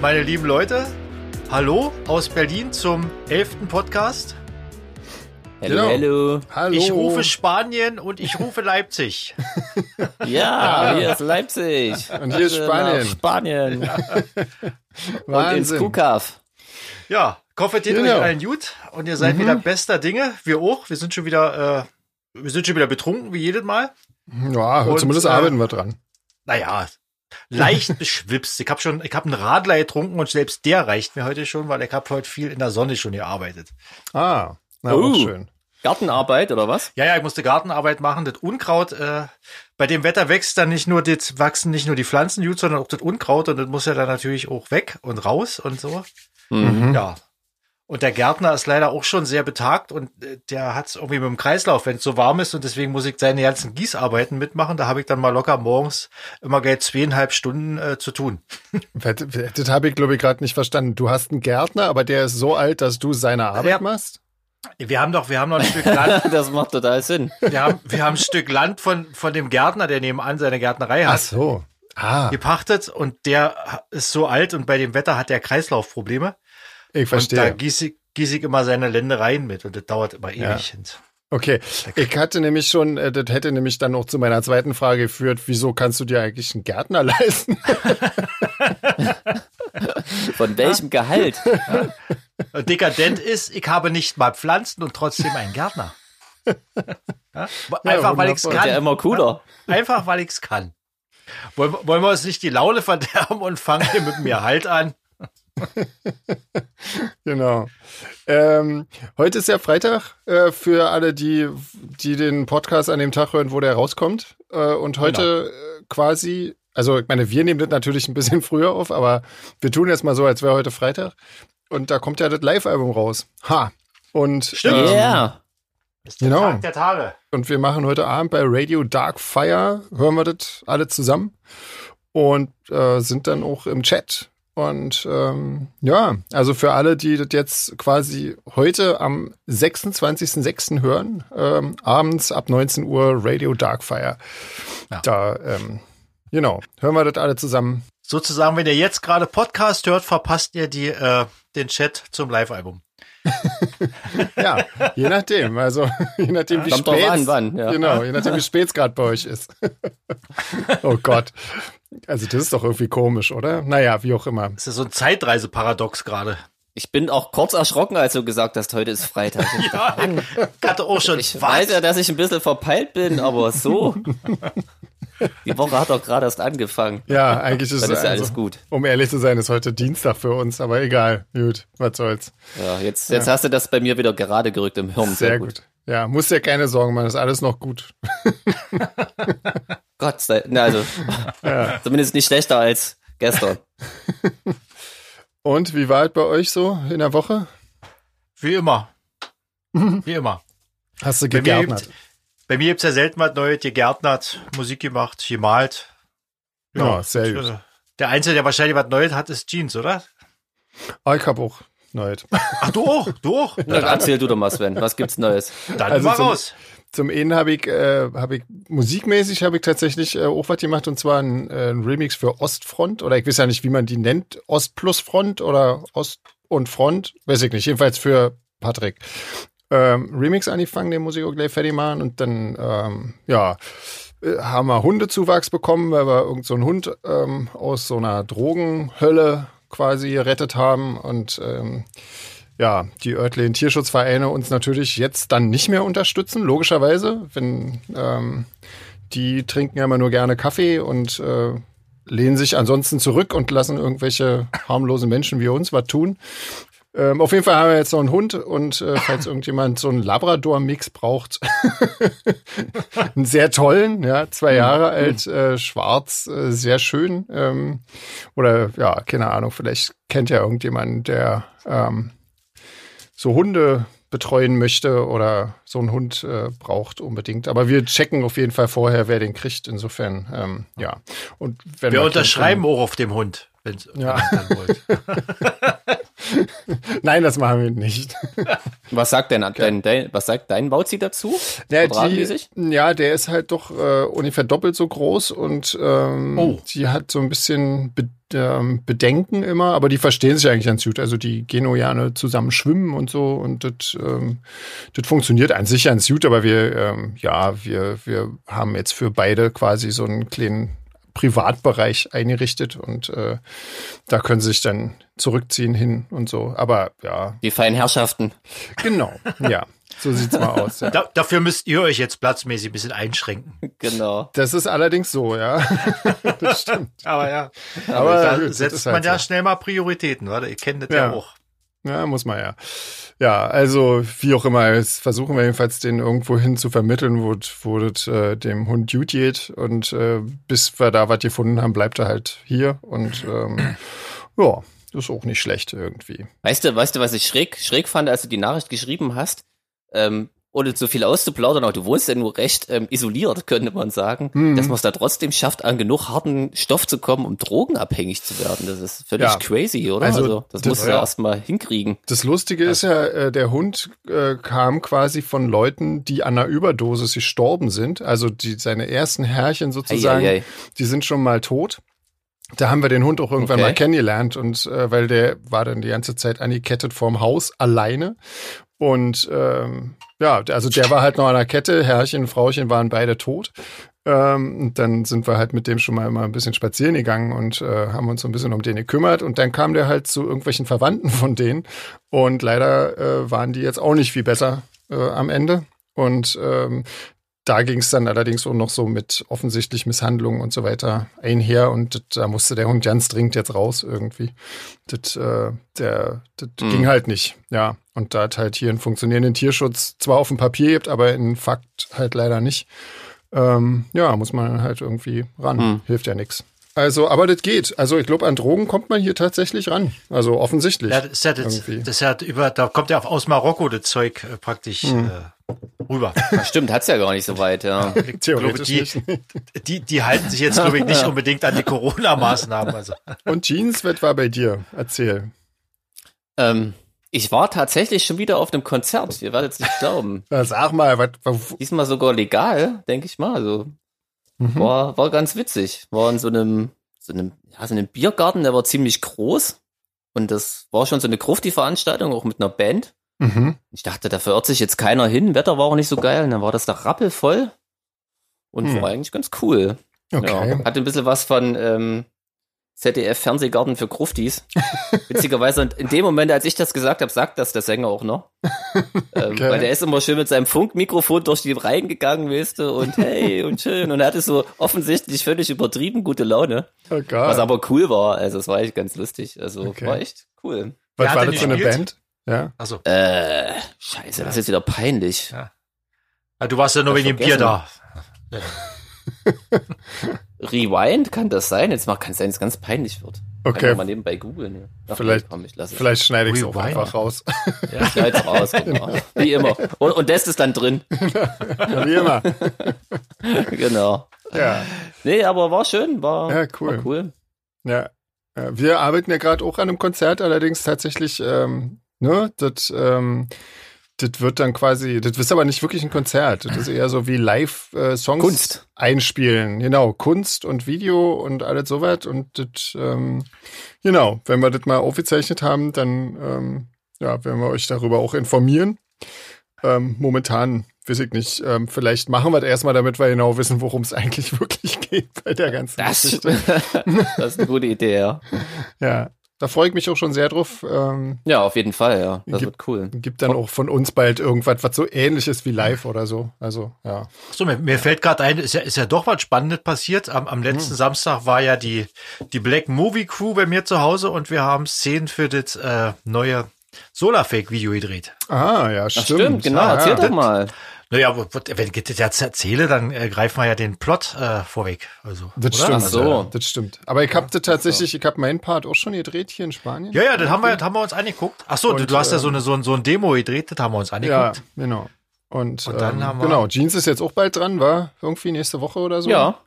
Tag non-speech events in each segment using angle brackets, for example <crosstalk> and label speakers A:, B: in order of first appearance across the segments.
A: meine lieben Leute. Hallo aus Berlin zum elften Podcast.
B: Hallo, genau. hallo.
A: Hallo. Ich rufe Spanien und ich rufe Leipzig. <laughs>
B: ja, hier ist Leipzig.
C: Und hier ist Spanien.
B: Spanien. Ja. <laughs> und ins Kukav.
A: Ja, koffetiert genau. euch allen gut und ihr seid mhm. wieder bester Dinge. Wir auch. Wir sind schon wieder, äh, wir sind schon wieder betrunken, wie jedes Mal.
C: Ja, und, zumindest äh, arbeiten wir dran.
A: Naja, leicht <laughs> beschwipst. Ich habe schon, ich habe einen Radler getrunken und selbst der reicht mir heute schon, weil ich habe heute viel in der Sonne schon gearbeitet.
C: Ah, na uh, schön.
B: Gartenarbeit oder was?
A: Ja, ja, ich musste Gartenarbeit machen. Das Unkraut, äh, bei dem Wetter wächst dann nicht nur, das wachsen nicht nur die Pflanzen gut, sondern auch das Unkraut und das muss ja dann natürlich auch weg und raus und so. Mhm. Ja, und der Gärtner ist leider auch schon sehr betagt und äh, der hat es irgendwie mit dem Kreislauf, wenn es so warm ist und deswegen muss ich seine ganzen Gießarbeiten mitmachen. Da habe ich dann mal locker morgens immer gleich zweieinhalb Stunden äh, zu tun. <laughs>
C: Das habe ich, glaube ich, gerade nicht verstanden. Du hast einen Gärtner, aber der ist so alt, dass du seine Arbeit ja. machst?
A: Wir haben doch, wir haben noch ein Stück Land. <laughs>
B: das macht total Sinn.
A: Wir haben, wir haben ein Stück Land von, von dem Gärtner, der nebenan seine Gärtnerei hat.
C: Ach so. Ah.
A: Gepachtet und der ist so alt und bei dem Wetter hat der Kreislaufprobleme.
C: Ich verstehe.
A: Und da gieße ich, gieße ich immer seine Ländereien mit und das dauert immer ewig. Ja.
C: Okay, ich hatte nämlich schon, äh, das hätte nämlich dann noch zu meiner zweiten Frage geführt, wieso kannst du dir eigentlich einen Gärtner <laughs> leisten?
B: Von welchem Gehalt?
A: Ja. Dekadent ist, ich habe nicht mal Pflanzen und trotzdem einen Gärtner. Ja? Einfach, weil ich es kann.
B: Ja immer cooler.
A: Einfach, weil ich es kann. Wollen, wollen wir uns nicht die Laune verderben und fangen hier mit mir Halt an? <laughs>
C: genau. Ähm, heute ist ja Freitag äh, für alle, die, die den Podcast an dem Tag hören, wo der rauskommt. Äh, und heute genau. Äh, quasi, also ich meine, wir nehmen das natürlich ein bisschen <laughs> früher auf, aber wir tun jetzt mal so, als wäre heute Freitag. Und da kommt ja das Live-Album raus. Ha. Und
A: Stimmt. Ähm, yeah. Ist der genau. Tag der Tage.
C: Und wir machen heute Abend bei Radio Dark Fire, hören wir das alle zusammen und äh, sind dann auch im Chat und ähm, ja, also für alle, die das jetzt quasi heute am 26.06. hören, ähm, abends ab 19 Uhr Radio Darkfire. Ja. Da, ähm, genau, hören wir das alle zusammen.
A: Sozusagen, wenn ihr jetzt gerade Podcast hört, verpasst ihr die, äh, den Chat zum Live-Album. <laughs>
C: ja, je nachdem. Also <laughs> je nachdem, wie spät.
B: An, wann, ja.
C: Genau, je nachdem, wie spät es gerade bei euch ist. <laughs> oh Gott. Also das ist doch irgendwie komisch, oder? Naja, wie auch immer.
A: Das ist so ein Zeitreiseparadox gerade.
B: Ich bin auch kurz erschrocken, als du gesagt hast, heute ist Freitag. <laughs>
A: ja, ich hatte auch schon.
B: Ich was? weiß ja, dass ich ein bisschen verpeilt bin, aber so. <laughs> Die Woche hat doch gerade erst angefangen.
C: Ja, eigentlich ist,
B: ist
C: ja
B: also, alles gut.
C: Um ehrlich zu sein, ist heute Dienstag für uns, aber egal. Gut, was soll's.
B: Ja, jetzt, jetzt ja. hast du das bei mir wieder gerade gerückt im Hirn.
C: Sehr, Sehr gut. gut. Ja, musst dir keine Sorgen machen, ist alles noch gut. <laughs>
B: Gott sei Dank, also <laughs> ja. zumindest nicht schlechter als gestern. <laughs>
C: Und wie war es bei euch so in der Woche?
A: Wie immer. Wie immer.
C: Hast du gegärtnert?
A: Bei mir gibt es ja selten was Neues, gegärtnert, Musik gemacht, gemalt.
C: Ja, ja sehr gut.
A: Der Einzige, der wahrscheinlich was Neues hat, ist Jeans, oder?
C: Ah, ich habe auch Neues.
A: Ach, du auch? Du auch?
B: Dann erzähl du doch mal, Sven. Was gibt's Neues?
A: Dann also mal zum, raus.
C: Zum einen habe ich, äh, habe ich musikmäßig habe ich tatsächlich äh, auch was gemacht und zwar ein, äh, ein Remix für Ostfront oder ich weiß ja nicht, wie man die nennt, Ost plus Front oder Ost und Front, weiß ich nicht. Jedenfalls für Patrick ähm, Remix angefangen, den muss ich auch gleich fertig machen und dann, ähm, ja, äh, haben wir Hundezuwachs bekommen, weil wir irgendeinen so Hund ähm, aus so einer Drogenhölle quasi gerettet haben und ähm, ja, die örtlichen Tierschutzvereine uns natürlich jetzt dann nicht mehr unterstützen, logischerweise, wenn ähm, die trinken ja immer nur gerne Kaffee und äh, lehnen sich ansonsten zurück und lassen irgendwelche harmlosen Menschen wie uns was tun. Ähm, auf jeden Fall haben wir jetzt noch einen Hund und äh, falls irgendjemand so einen Labrador-Mix braucht, <laughs> einen sehr tollen, ja, zwei Jahre mhm. alt, äh, schwarz, äh, sehr schön. Ähm, oder ja, keine Ahnung, vielleicht kennt ja irgendjemand, der ähm, so Hunde betreuen möchte oder so einen Hund äh, braucht unbedingt. Aber wir checken auf jeden Fall vorher, wer den kriegt. Insofern, ähm, ja. Und
A: wir unterschreiben auch auf dem Hund, wenn es
C: ja.
A: wollt. <laughs> <laughs> <laughs>
C: Nein, das machen wir nicht. <laughs>
B: Was sagt denn dein, dein, was sagt dein Bauzi dazu?
C: Ja, die, ja, der ist halt doch äh, ungefähr doppelt so groß und ähm,
A: Oh.
C: die hat so ein bisschen Be ähm, Bedenken immer, aber die verstehen sich eigentlich ganz gut. Also die gerne zusammen schwimmen und so und das ähm, das funktioniert an sich ganz gut, aber wir ähm, ja, wir wir haben jetzt für beide quasi so einen kleinen Privatbereich eingerichtet und äh, da können sie sich dann zurückziehen hin und so. Aber ja,
B: Die feinen Herrschaften.
C: genau, ja, so sieht's mal aus. Ja.
A: Da, dafür müsst ihr euch jetzt platzmäßig ein bisschen einschränken.
B: Genau.
C: Das ist allerdings so, ja. <laughs> das stimmt.
A: Aber ja,
C: Aber
A: da
C: gut, das
A: setzt
C: ist
A: man
C: halt
A: ja
C: so.
A: schnell mal Prioritäten, oder? Ihr kennt das ja,
C: Ja.
A: auch.
C: Ja, muss man ja. Ja, also wie auch immer, jetzt versuchen wir jedenfalls den irgendwo hin zu vermitteln, wo, wo das äh, dem Hund gut geht. Und äh, bis wir da was gefunden haben, bleibt er halt hier. Und ähm, ja, ist auch nicht schlecht irgendwie.
B: Weißt du, weißt du, was ich schräg, schräg fand, als du die Nachricht geschrieben hast? Ähm, ohne so viel auszuplaudern, aber du wohnst ja nur recht ähm, isoliert, <laughs> könnte man sagen,
C: Mhm.
B: dass man es da trotzdem schafft, an genug harten Stoff zu kommen, um drogenabhängig zu werden. Das ist völlig
C: Ja.
B: crazy, oder?
C: Also,
B: Also, das,
C: das-
B: musst du
C: ja.
B: ja erstmal hinkriegen.
C: Das Lustige ist ja, äh, der Hund äh, kam quasi von Leuten, die an einer Überdosis gestorben sind. Also die seine ersten Herrchen sozusagen,
B: Eieiei.
C: die sind schon mal tot. Da haben wir den Hund auch irgendwann
B: Okay.
C: mal kennengelernt und äh, weil der war dann die ganze Zeit angekettet vorm Haus alleine. Und ähm, ja, also der war halt noch an der Kette, Herrchen und Frauchen waren beide tot. Ähm, und dann sind wir halt mit dem schon mal immer ein bisschen spazieren gegangen und äh, haben uns so ein bisschen um den gekümmert. Und dann kam der halt zu irgendwelchen Verwandten von denen. Und leider äh, waren die jetzt auch nicht viel besser äh, am Ende. Und ähm, da ging es dann allerdings auch noch so mit offensichtlich Misshandlungen und so weiter einher. Und da musste der Hund ganz dringend jetzt raus irgendwie. Das, äh, der, das
B: Mhm.
C: ging halt nicht. Ja. Und da hat halt hier einen funktionierenden Tierschutz zwar auf dem Papier gibt, aber in Fakt halt leider nicht. Ähm, ja, muss man halt irgendwie ran.
B: Mhm.
C: Hilft ja nichts. Also, aber das geht. Also, ich glaube, an Drogen kommt man hier tatsächlich ran. Also offensichtlich.
A: Ja, das ist ja, das,
C: Irgendwie.
A: das ist ja über, da kommt ja auf- aus Marokko das Zeug äh, praktisch
C: Hm.
A: äh, rüber.
B: Ja, Stimmt, hat's ja gar nicht so weit, ja. <laughs>
A: Ich glaube,
C: Theoretisch
A: die, die, die halten sich jetzt, glaube ich, nicht unbedingt an die Corona-Maßnahmen. Also.
C: Und Jeans, was war bei dir? Erzähl.
B: ähm, ich war tatsächlich schon wieder auf einem Konzert. Ihr werdet es nicht glauben. <laughs>
C: Na, Sag mal, was, was
B: Diesmal sogar legal, denke ich mal. Also
C: mhm.
B: war, war ganz witzig. War in so einem, so einem, ja, so einem Biergarten, der war ziemlich groß. Und das war schon so eine Grufti-Veranstaltung, auch mit einer Band.
C: Mhm.
B: Ich dachte, da verirrt sich jetzt keiner hin. Wetter war auch nicht so geil. Und dann war das da rappelvoll. Und
C: Hm.
B: war eigentlich ganz cool.
C: Okay.
B: Ja, hatte ein bisschen was von ähm, ZDF-Fernsehgarten für Gruftis. <laughs> Witzigerweise, und in dem Moment, als ich das gesagt habe, sagt das der Sänger auch noch. Ähm,
C: Okay.
B: Weil der ist immer schön mit seinem Funkmikrofon durch die Reihen gegangen, weißt du, und hey und schön. Und er hatte so offensichtlich völlig übertrieben gute Laune.
C: Oh Gott.
B: Was aber cool war. Also es war echt ganz lustig. Also
C: Okay.
B: war echt cool.
C: was war
A: denn
C: das für eine? Band? Ja.
A: Also,
B: Äh, scheiße, das ist jetzt wieder peinlich.
A: du warst ja nur wegen dem Bier da. <laughs>
B: Rewind kann das sein? Jetzt kann es sein, dass es ganz peinlich wird. Kann
C: Okay.
B: ich mal nebenbei googeln. Ja.
C: Vielleicht-
B: komm, ich lasse es.
C: Vielleicht schneide ich es auch einfach raus.
B: Schneid's raus, <laughs> genau. Wie immer. Und, und das ist dann drin. <laughs>
C: Wie immer.
B: genau.
C: Ja.
B: Nee, aber war schön, war,
C: Ja, cool.
B: war cool.
C: Ja. Ja, Wir arbeiten ja gerade auch an einem Konzert, allerdings tatsächlich, ähm, ne, das, ähm, das wird dann quasi, das ist aber nicht wirklich ein Konzert. Das ist eher so wie Live-Songs
B: Kunst.
C: einspielen. Genau, Kunst und Video und alles sowas. Und das, ähm, genau, wenn wir das mal aufgezeichnet haben, dann ähm, ja, werden wir euch darüber auch informieren. Ähm, momentan weiß ich nicht. Ähm, vielleicht machen wir das erstmal, damit wir genau wissen, worum es <laughs> eigentlich wirklich geht bei der ganzen
B: Das,
C: Geschichte. <laughs>
B: das ist eine gute Idee, ja.
C: Ja, da freue ich mich auch schon sehr drauf. Ähm,
B: Ja, auf jeden Fall, ja. Das
C: Gibt-
B: wird cool.
C: gibt dann auch von uns bald irgendwas, was so ähnlich ist wie live oder so. Also, ja.
A: So, mir, mir fällt gerade ein, ist ja, ist ja doch was Spannendes passiert. Am, am letzten Samstag war ja die, die Black Movie Crew bei mir zu Hause und wir haben Szenen für das äh, neue Solarfake-Video gedreht.
C: Ah, ja,
B: Ach,
C: stimmt.
B: stimmt, genau,
C: ja,
B: erzähl
C: ja.
B: doch mal.
A: Naja, aber wenn ich das jetzt erzähle, dann äh, greifen wir ja den Plot äh, vorweg. Also,
C: Das
A: oder?
C: stimmt.
B: Ach so.
C: ja, das stimmt. Aber ich habe das tatsächlich, ich habe meinen Part auch schon gedreht hier in Spanien.
A: Ja, ja, das haben wir, das haben wir uns angeguckt. Ach so, du,
C: Und,
A: du hast ja
C: ähm,
A: so eine so ein, so ein Demo gedreht, das haben wir uns
C: Ja,
A: angeguckt.
C: genau. Und,
A: Und dann
C: ähm,
A: haben wir-
C: genau, Jeans ist jetzt auch bald dran, war irgendwie nächste Woche oder so.
B: Ja.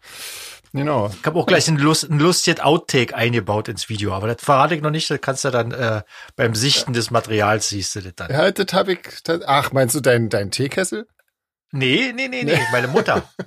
C: Genau.
A: Ich habe auch gleich ein, Lust, ein lustiges Outtake eingebaut ins Video, aber das verrate ich noch nicht. Das kannst du dann äh, beim Sichten des Materials siehst du das dann.
C: Ja, das habe ich. Das, ach, meinst du deinen dein Teekessel?
A: Nee, nee, nee, nee, meine Mutter. <laughs>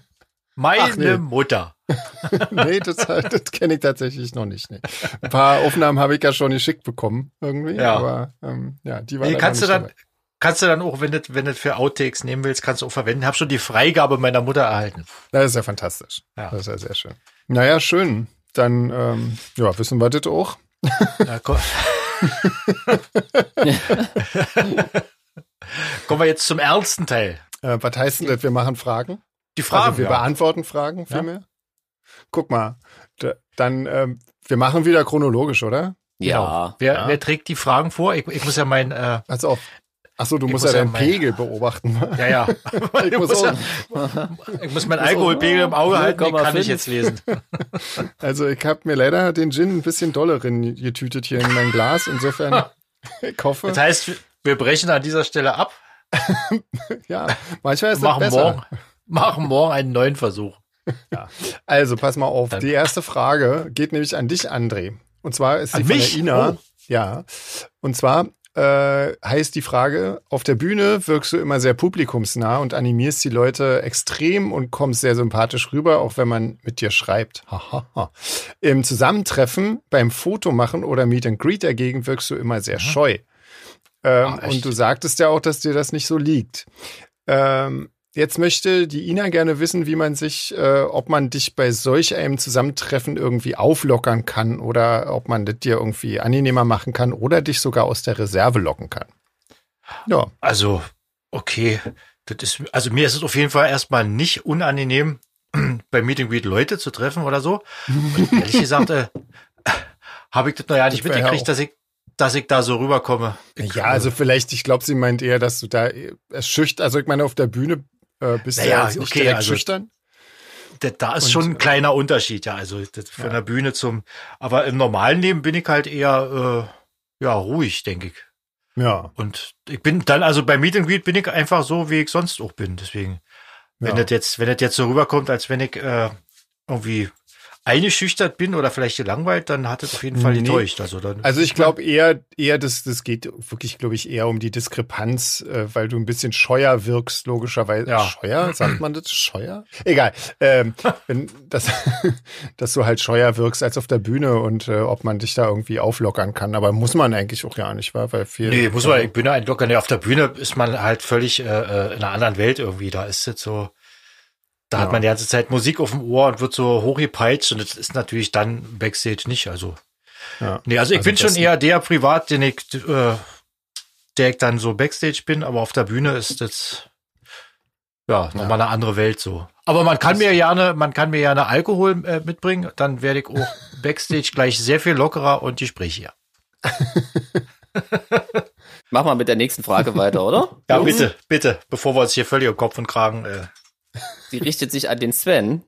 A: Meine
C: Ach, nee.
A: Mutter. <laughs>
C: nee, das, das kenne ich tatsächlich noch nicht. Nee. Ein paar Aufnahmen habe ich ja schon geschickt bekommen irgendwie,
A: Ja.
C: aber ähm, ja, die waren
A: Nee, kannst du dann,
C: dabei.
A: kannst du dann auch, wenn du, wenn du für Outtakes nehmen willst, kannst du auch verwenden. Hab schon die Freigabe meiner Mutter erhalten.
C: Das ist ja fantastisch.
A: Ja.
C: Das ist ja sehr schön. Naja, schön. Dann ähm, ja, wissen wir das auch.
A: Ja, komm. <laughs> Kommen wir jetzt zum ernsten Teil.
C: Äh, was heißt denn das? Wir machen Fragen?
A: Die Fragen.
C: also wir
A: ja.
C: beantworten Fragen vielmehr. Guck mal, da, dann ähm, wir machen wieder chronologisch, oder?
B: Ja.
A: Wer,
C: Ja.
A: wer trägt die Fragen vor? Ich, ich muss ja mein, äh,
C: Also auf. Achso, du
A: Ich
C: musst
A: muss
C: ja
A: ja
C: deinen
A: mein-
C: Pegel beobachten.
A: ja, ja. <laughs> ich,
C: muss
A: ja ich muss meinen Alkoholpegel im Auge halten, den kann
B: 0,5.
A: ich jetzt lesen. <laughs>
C: Also ich habe mir leider den Gin ein bisschen dollerin getütet hier in mein Glas. Insofern, <laughs> ich hoffe,
A: Das heißt, wir brechen an dieser Stelle ab, <laughs>
C: ja, manchmal ist das
A: machen
C: besser.
A: morgen, machen morgen einen neuen Versuch.
C: Also pass mal auf,
A: Dann-
C: die erste Frage geht nämlich an dich, André. Und zwar ist sie
A: An
C: von
A: mich?
C: der Ina.
A: Oh.
C: Ja. Und zwar äh, heißt die Frage, auf der Bühne wirkst du immer sehr publikumsnah und animierst die Leute extrem und kommst sehr sympathisch rüber, auch wenn man mit dir schreibt. Im Zusammentreffen, beim Fotomachen oder Meet and Greet dagegen wirkst du immer sehr scheu. Ähm,
A: Ach,
C: und du sagtest ja auch, dass dir das nicht so liegt. Ähm, jetzt möchte die Ina gerne wissen, wie man sich, äh, ob man dich bei solch einem Zusammentreffen irgendwie auflockern kann oder ob man das dir irgendwie angenehmer machen kann oder dich sogar aus der Reserve locken kann. Ja,
A: Also, okay. Das ist, also mir ist es auf jeden Fall erstmal nicht unangenehm, <clears throat> bei Meet and Greet Leute zu treffen oder so. Und ehrlich gesagt, äh, <laughs> habe ich das noch ja nicht mitgekriegt, dass ich, dass ich da so rüberkomme.
C: Ja, also vielleicht, ich glaube, sie meint eher, dass du da äh, es schüchtern, also ich meine, auf der Bühne äh, bist du
A: Naja,
C: ja jetzt nicht
A: okay,
C: direkt
A: also-
C: schüchtern.
A: Da, da ist
C: Und,
A: schon
C: äh,
A: ein kleiner Unterschied, ja. Also das von
C: Ja.
A: der Bühne zum. Aber im normalen Leben bin ich halt eher äh, ja ruhig, denke ich.
C: Ja,
A: Und ich bin dann also bei Meet and Greet bin ich einfach so, wie ich sonst auch bin. Deswegen, wenn
C: ja.
A: das jetzt, wenn das jetzt so rüberkommt, als wenn ich äh, irgendwie eingeschüchtert bin oder vielleicht gelangweilt, dann hat es auf jeden Fall
C: Nee.
A: getäuscht. Also dann.
C: Also ich glaube eher, eher das, das geht wirklich, glaube ich, eher um die Diskrepanz, äh, weil du ein bisschen scheuer wirkst, logischerweise.
A: Ja.
C: Scheuer? Sagt man das? Scheuer? Egal. Ähm, <laughs> wenn das, <laughs> dass du halt scheuer wirkst als auf der Bühne und äh, ob man dich da irgendwie auflockern kann. Aber muss man eigentlich auch gar nicht, weil viel.
A: Nee, muss man, ich bin ja ein Locker. Nee, auf der Bühne ist man halt völlig äh, äh, in einer anderen Welt irgendwie. Da ist jetzt so, da
C: Ja.
A: hat man die ganze Zeit Musik auf dem Ohr und wird so hochgepeitscht und das ist natürlich dann Backstage nicht. Also,
C: Ja.
A: nee, also ich
C: Also
A: bin schon
C: das-
A: eher der Privat, den ich, äh, der ich dann so Backstage bin, aber auf der Bühne ist das, ja, nochmal eine andere Welt so. Aber man kann mir gerne, man kann mir gerne Alkohol äh, mitbringen, dann werde ich auch <laughs> Backstage gleich sehr viel lockerer und gesprächiger. <laughs>
B: Mach mal mit der nächsten Frage weiter, oder?
A: Ja, bitte, bitte, bevor wir uns hier völlig um Kopf und Kragen äh,
B: Die richtet sich an den Sven.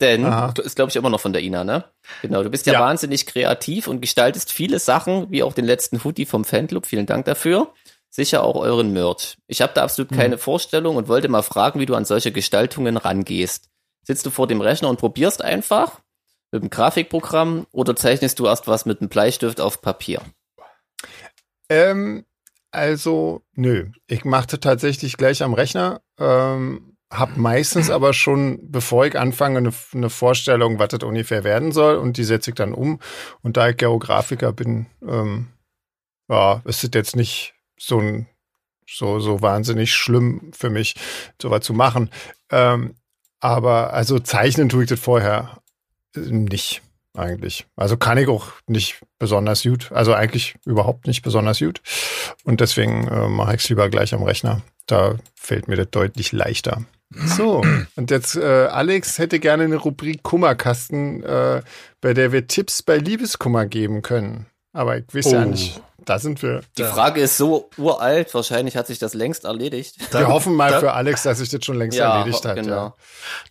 B: Denn,
C: Aha.
B: du ist glaube ich immer noch von der Ina, ne? Genau, du bist ja,
A: Ja.
B: wahnsinnig kreativ und gestaltest viele Sachen, wie auch den letzten Hoodie vom Fanclub. Vielen Dank dafür. Sicher auch euren Merch. Ich habe da absolut keine Vorstellung und wollte mal fragen, wie du an solche Gestaltungen rangehst. Sitzt du vor dem Rechner und probierst einfach mit dem Grafikprogramm oder zeichnest du erst was mit einem Bleistift auf Papier?
C: Ähm, also, nö. Ich machte tatsächlich gleich am Rechner. Ähm, hab meistens aber schon, bevor ich anfange, eine, eine Vorstellung, was das ungefähr werden soll. Und die setze ich dann um. Und da ich Geografiker bin, ähm, ja, ist es jetzt nicht so ein so, so wahnsinnig schlimm für mich, sowas zu machen. Ähm, aber also zeichnen tue ich das vorher äh, nicht eigentlich. Also kann ich auch nicht besonders gut. Also eigentlich überhaupt nicht besonders gut. Und deswegen äh, mache ich es lieber gleich am Rechner. Da fällt mir das deutlich leichter. So, und jetzt äh, Alex hätte gerne eine Rubrik Kummerkasten, äh, bei der wir Tipps bei Liebeskummer geben können. Aber ich weiß ja
A: Oh.
C: nicht, da sind wir.
B: Die
A: Ja.
B: Frage ist so uralt, wahrscheinlich hat sich das längst erledigt.
C: Wir hoffen mal
A: da-
C: für Alex, dass sich das schon längst erledigt hat.
B: genau.
C: Ja.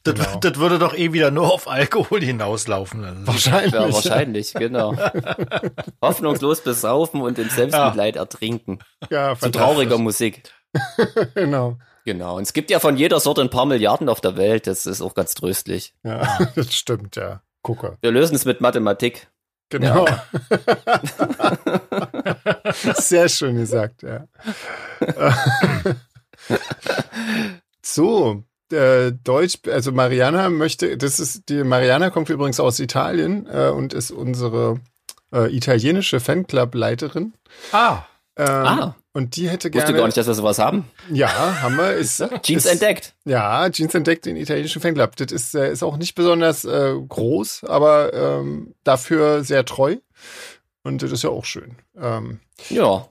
A: Das,
C: Genau.
A: das würde doch eh wieder nur auf Alkohol hinauslaufen. Also,
C: Wahrscheinlich.
B: Ja, wahrscheinlich, genau. <laughs> Hoffnungslos besaufen und im Selbstmitleid ertrinken.
C: Ja,
B: Zu trauriger Musik. <laughs>
C: Genau.
B: Genau. Und es gibt ja von jeder Sorte ein paar Milliarden auf der Welt. Das ist auch ganz tröstlich.
C: Ja, <laughs> das stimmt, ja. Gucke.
B: Wir lösen es mit Mathematik.
C: Genau. <laughs> Sehr schön gesagt, ja. <laughs> so, äh, Deutsch, also Mariana möchte, das ist, die Mariana kommt übrigens aus Italien äh, und ist unsere äh, italienische Fanclub-Leiterin.
A: Ah.
C: Ähm, ah. Und die hätte gerne.
B: Wusste gar nicht, dass wir sowas haben.
C: Ja, haben wir. <laughs> Ist,
B: Jeans
C: ist,
B: entdeckt.
C: Ja, Jeans entdeckt den italienischen Fanclub. Das ist, äh, ist auch nicht besonders äh, groß, aber ähm, dafür sehr treu. Und das ist ja auch schön. Ähm,
B: ja.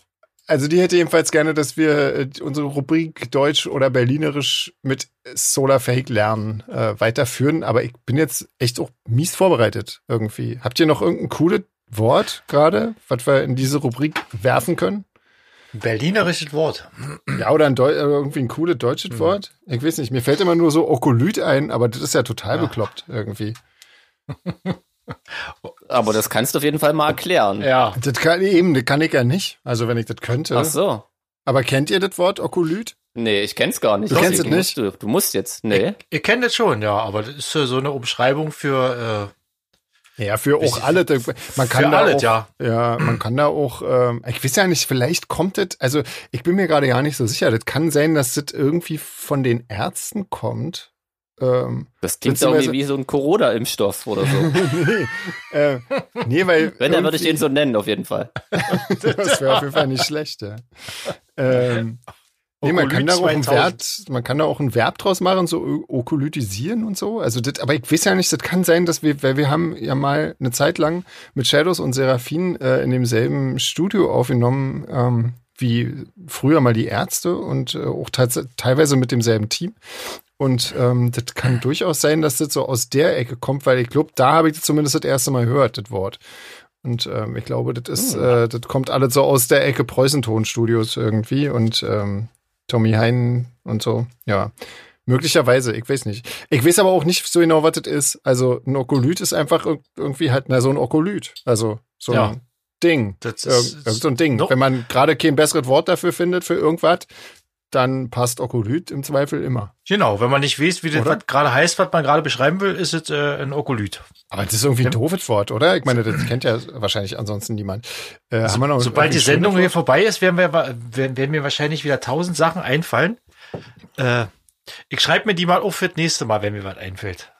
C: Also die hätte jedenfalls gerne, dass wir äh, unsere Rubrik Deutsch oder Berlinerisch mit Solar Fake lernen äh, weiterführen. Aber ich bin jetzt echt auch mies vorbereitet irgendwie. Habt ihr noch irgendein cooles Wort gerade, was wir in diese Rubrik werfen können?
A: Berlinerisches Wort.
C: Ja, oder ein Deu äh, irgendwie ein cooles deutsches mhm. Wort. Ich weiß nicht, mir fällt immer nur so Okolyt ein, aber das ist ja total ja. bekloppt irgendwie. <laughs>
B: aber das kannst du auf jeden Fall mal erklären.
C: Ja. Das kann eben, das kann ich ja nicht. Also wenn ich das könnte.
B: Ach so.
C: Aber kennt ihr das Wort Okolyt?
B: Nee, ich kenn's gar nicht.
C: Du kennst es nicht?
B: Du, du, musst jetzt. Nee.
A: Ich, ihr kennt es schon, ja, aber das ist so eine Umschreibung für äh,
C: ja, für auch alle. Man kann
A: für
C: da
A: alle,
C: auch,
A: ja.
C: Ja, man kann da auch, ähm, ich weiß ja nicht, vielleicht kommt das, also ich bin mir gerade ja nicht so sicher. Das kann sein, dass das irgendwie von den Ärzten kommt. Ähm,
B: das klingt irgendwie wie so ein Corona-Impfstoff oder so. <laughs>
C: nee, äh, nee, weil.
B: Wenn, dann würde ich den so nennen, auf jeden Fall. <laughs>
C: das wäre auf jeden Fall nicht schlecht, ja. Ähm, Nee, man kann da auch einen Wert, man kann da auch ein Verb draus machen, so okolytisieren und so. Also das, aber ich weiß ja nicht, das kann sein, dass wir, weil wir haben ja mal eine Zeit lang mit Shadows und Seraphin äh, in demselben Studio aufgenommen, ähm, wie früher mal die Ärzte und äh, auch teilweise mit demselben Team. Und ähm, das kann durchaus sein, dass das so aus der Ecke kommt, weil ich glaube, da habe ich das zumindest das erste Mal gehört, das Wort. Und ähm, ich glaube, das ist, hm. äh, das kommt alles so aus der Ecke Preußentonstudios irgendwie. Und ähm, Tommy Hein und so. Ja. Möglicherweise, ich weiß nicht. Ich weiß aber auch nicht so genau, was das ist. Also ein Okolyt ist einfach irgendwie halt na, so ein Okolyt. Also so ja. ein Ding. Das ist, Irgend so ein Ding. No. Wenn man gerade kein besseres Wort dafür findet für irgendwas, dann passt Okolyt im Zweifel immer.
A: Genau, wenn man nicht weiß, wie das gerade heißt, was man gerade beschreiben will, ist es äh, ein Okolyt.
C: Aber das ist irgendwie ein doofes Wort, oder? Ich meine, das kennt ja wahrscheinlich ansonsten niemand.
A: Äh, also, noch sobald die Sendung hier vorbei ist, werden, wir, werden, werden mir wahrscheinlich wieder tausend Sachen einfallen. Äh, ich schreibe mir die mal auf für das nächste Mal, wenn mir was einfällt.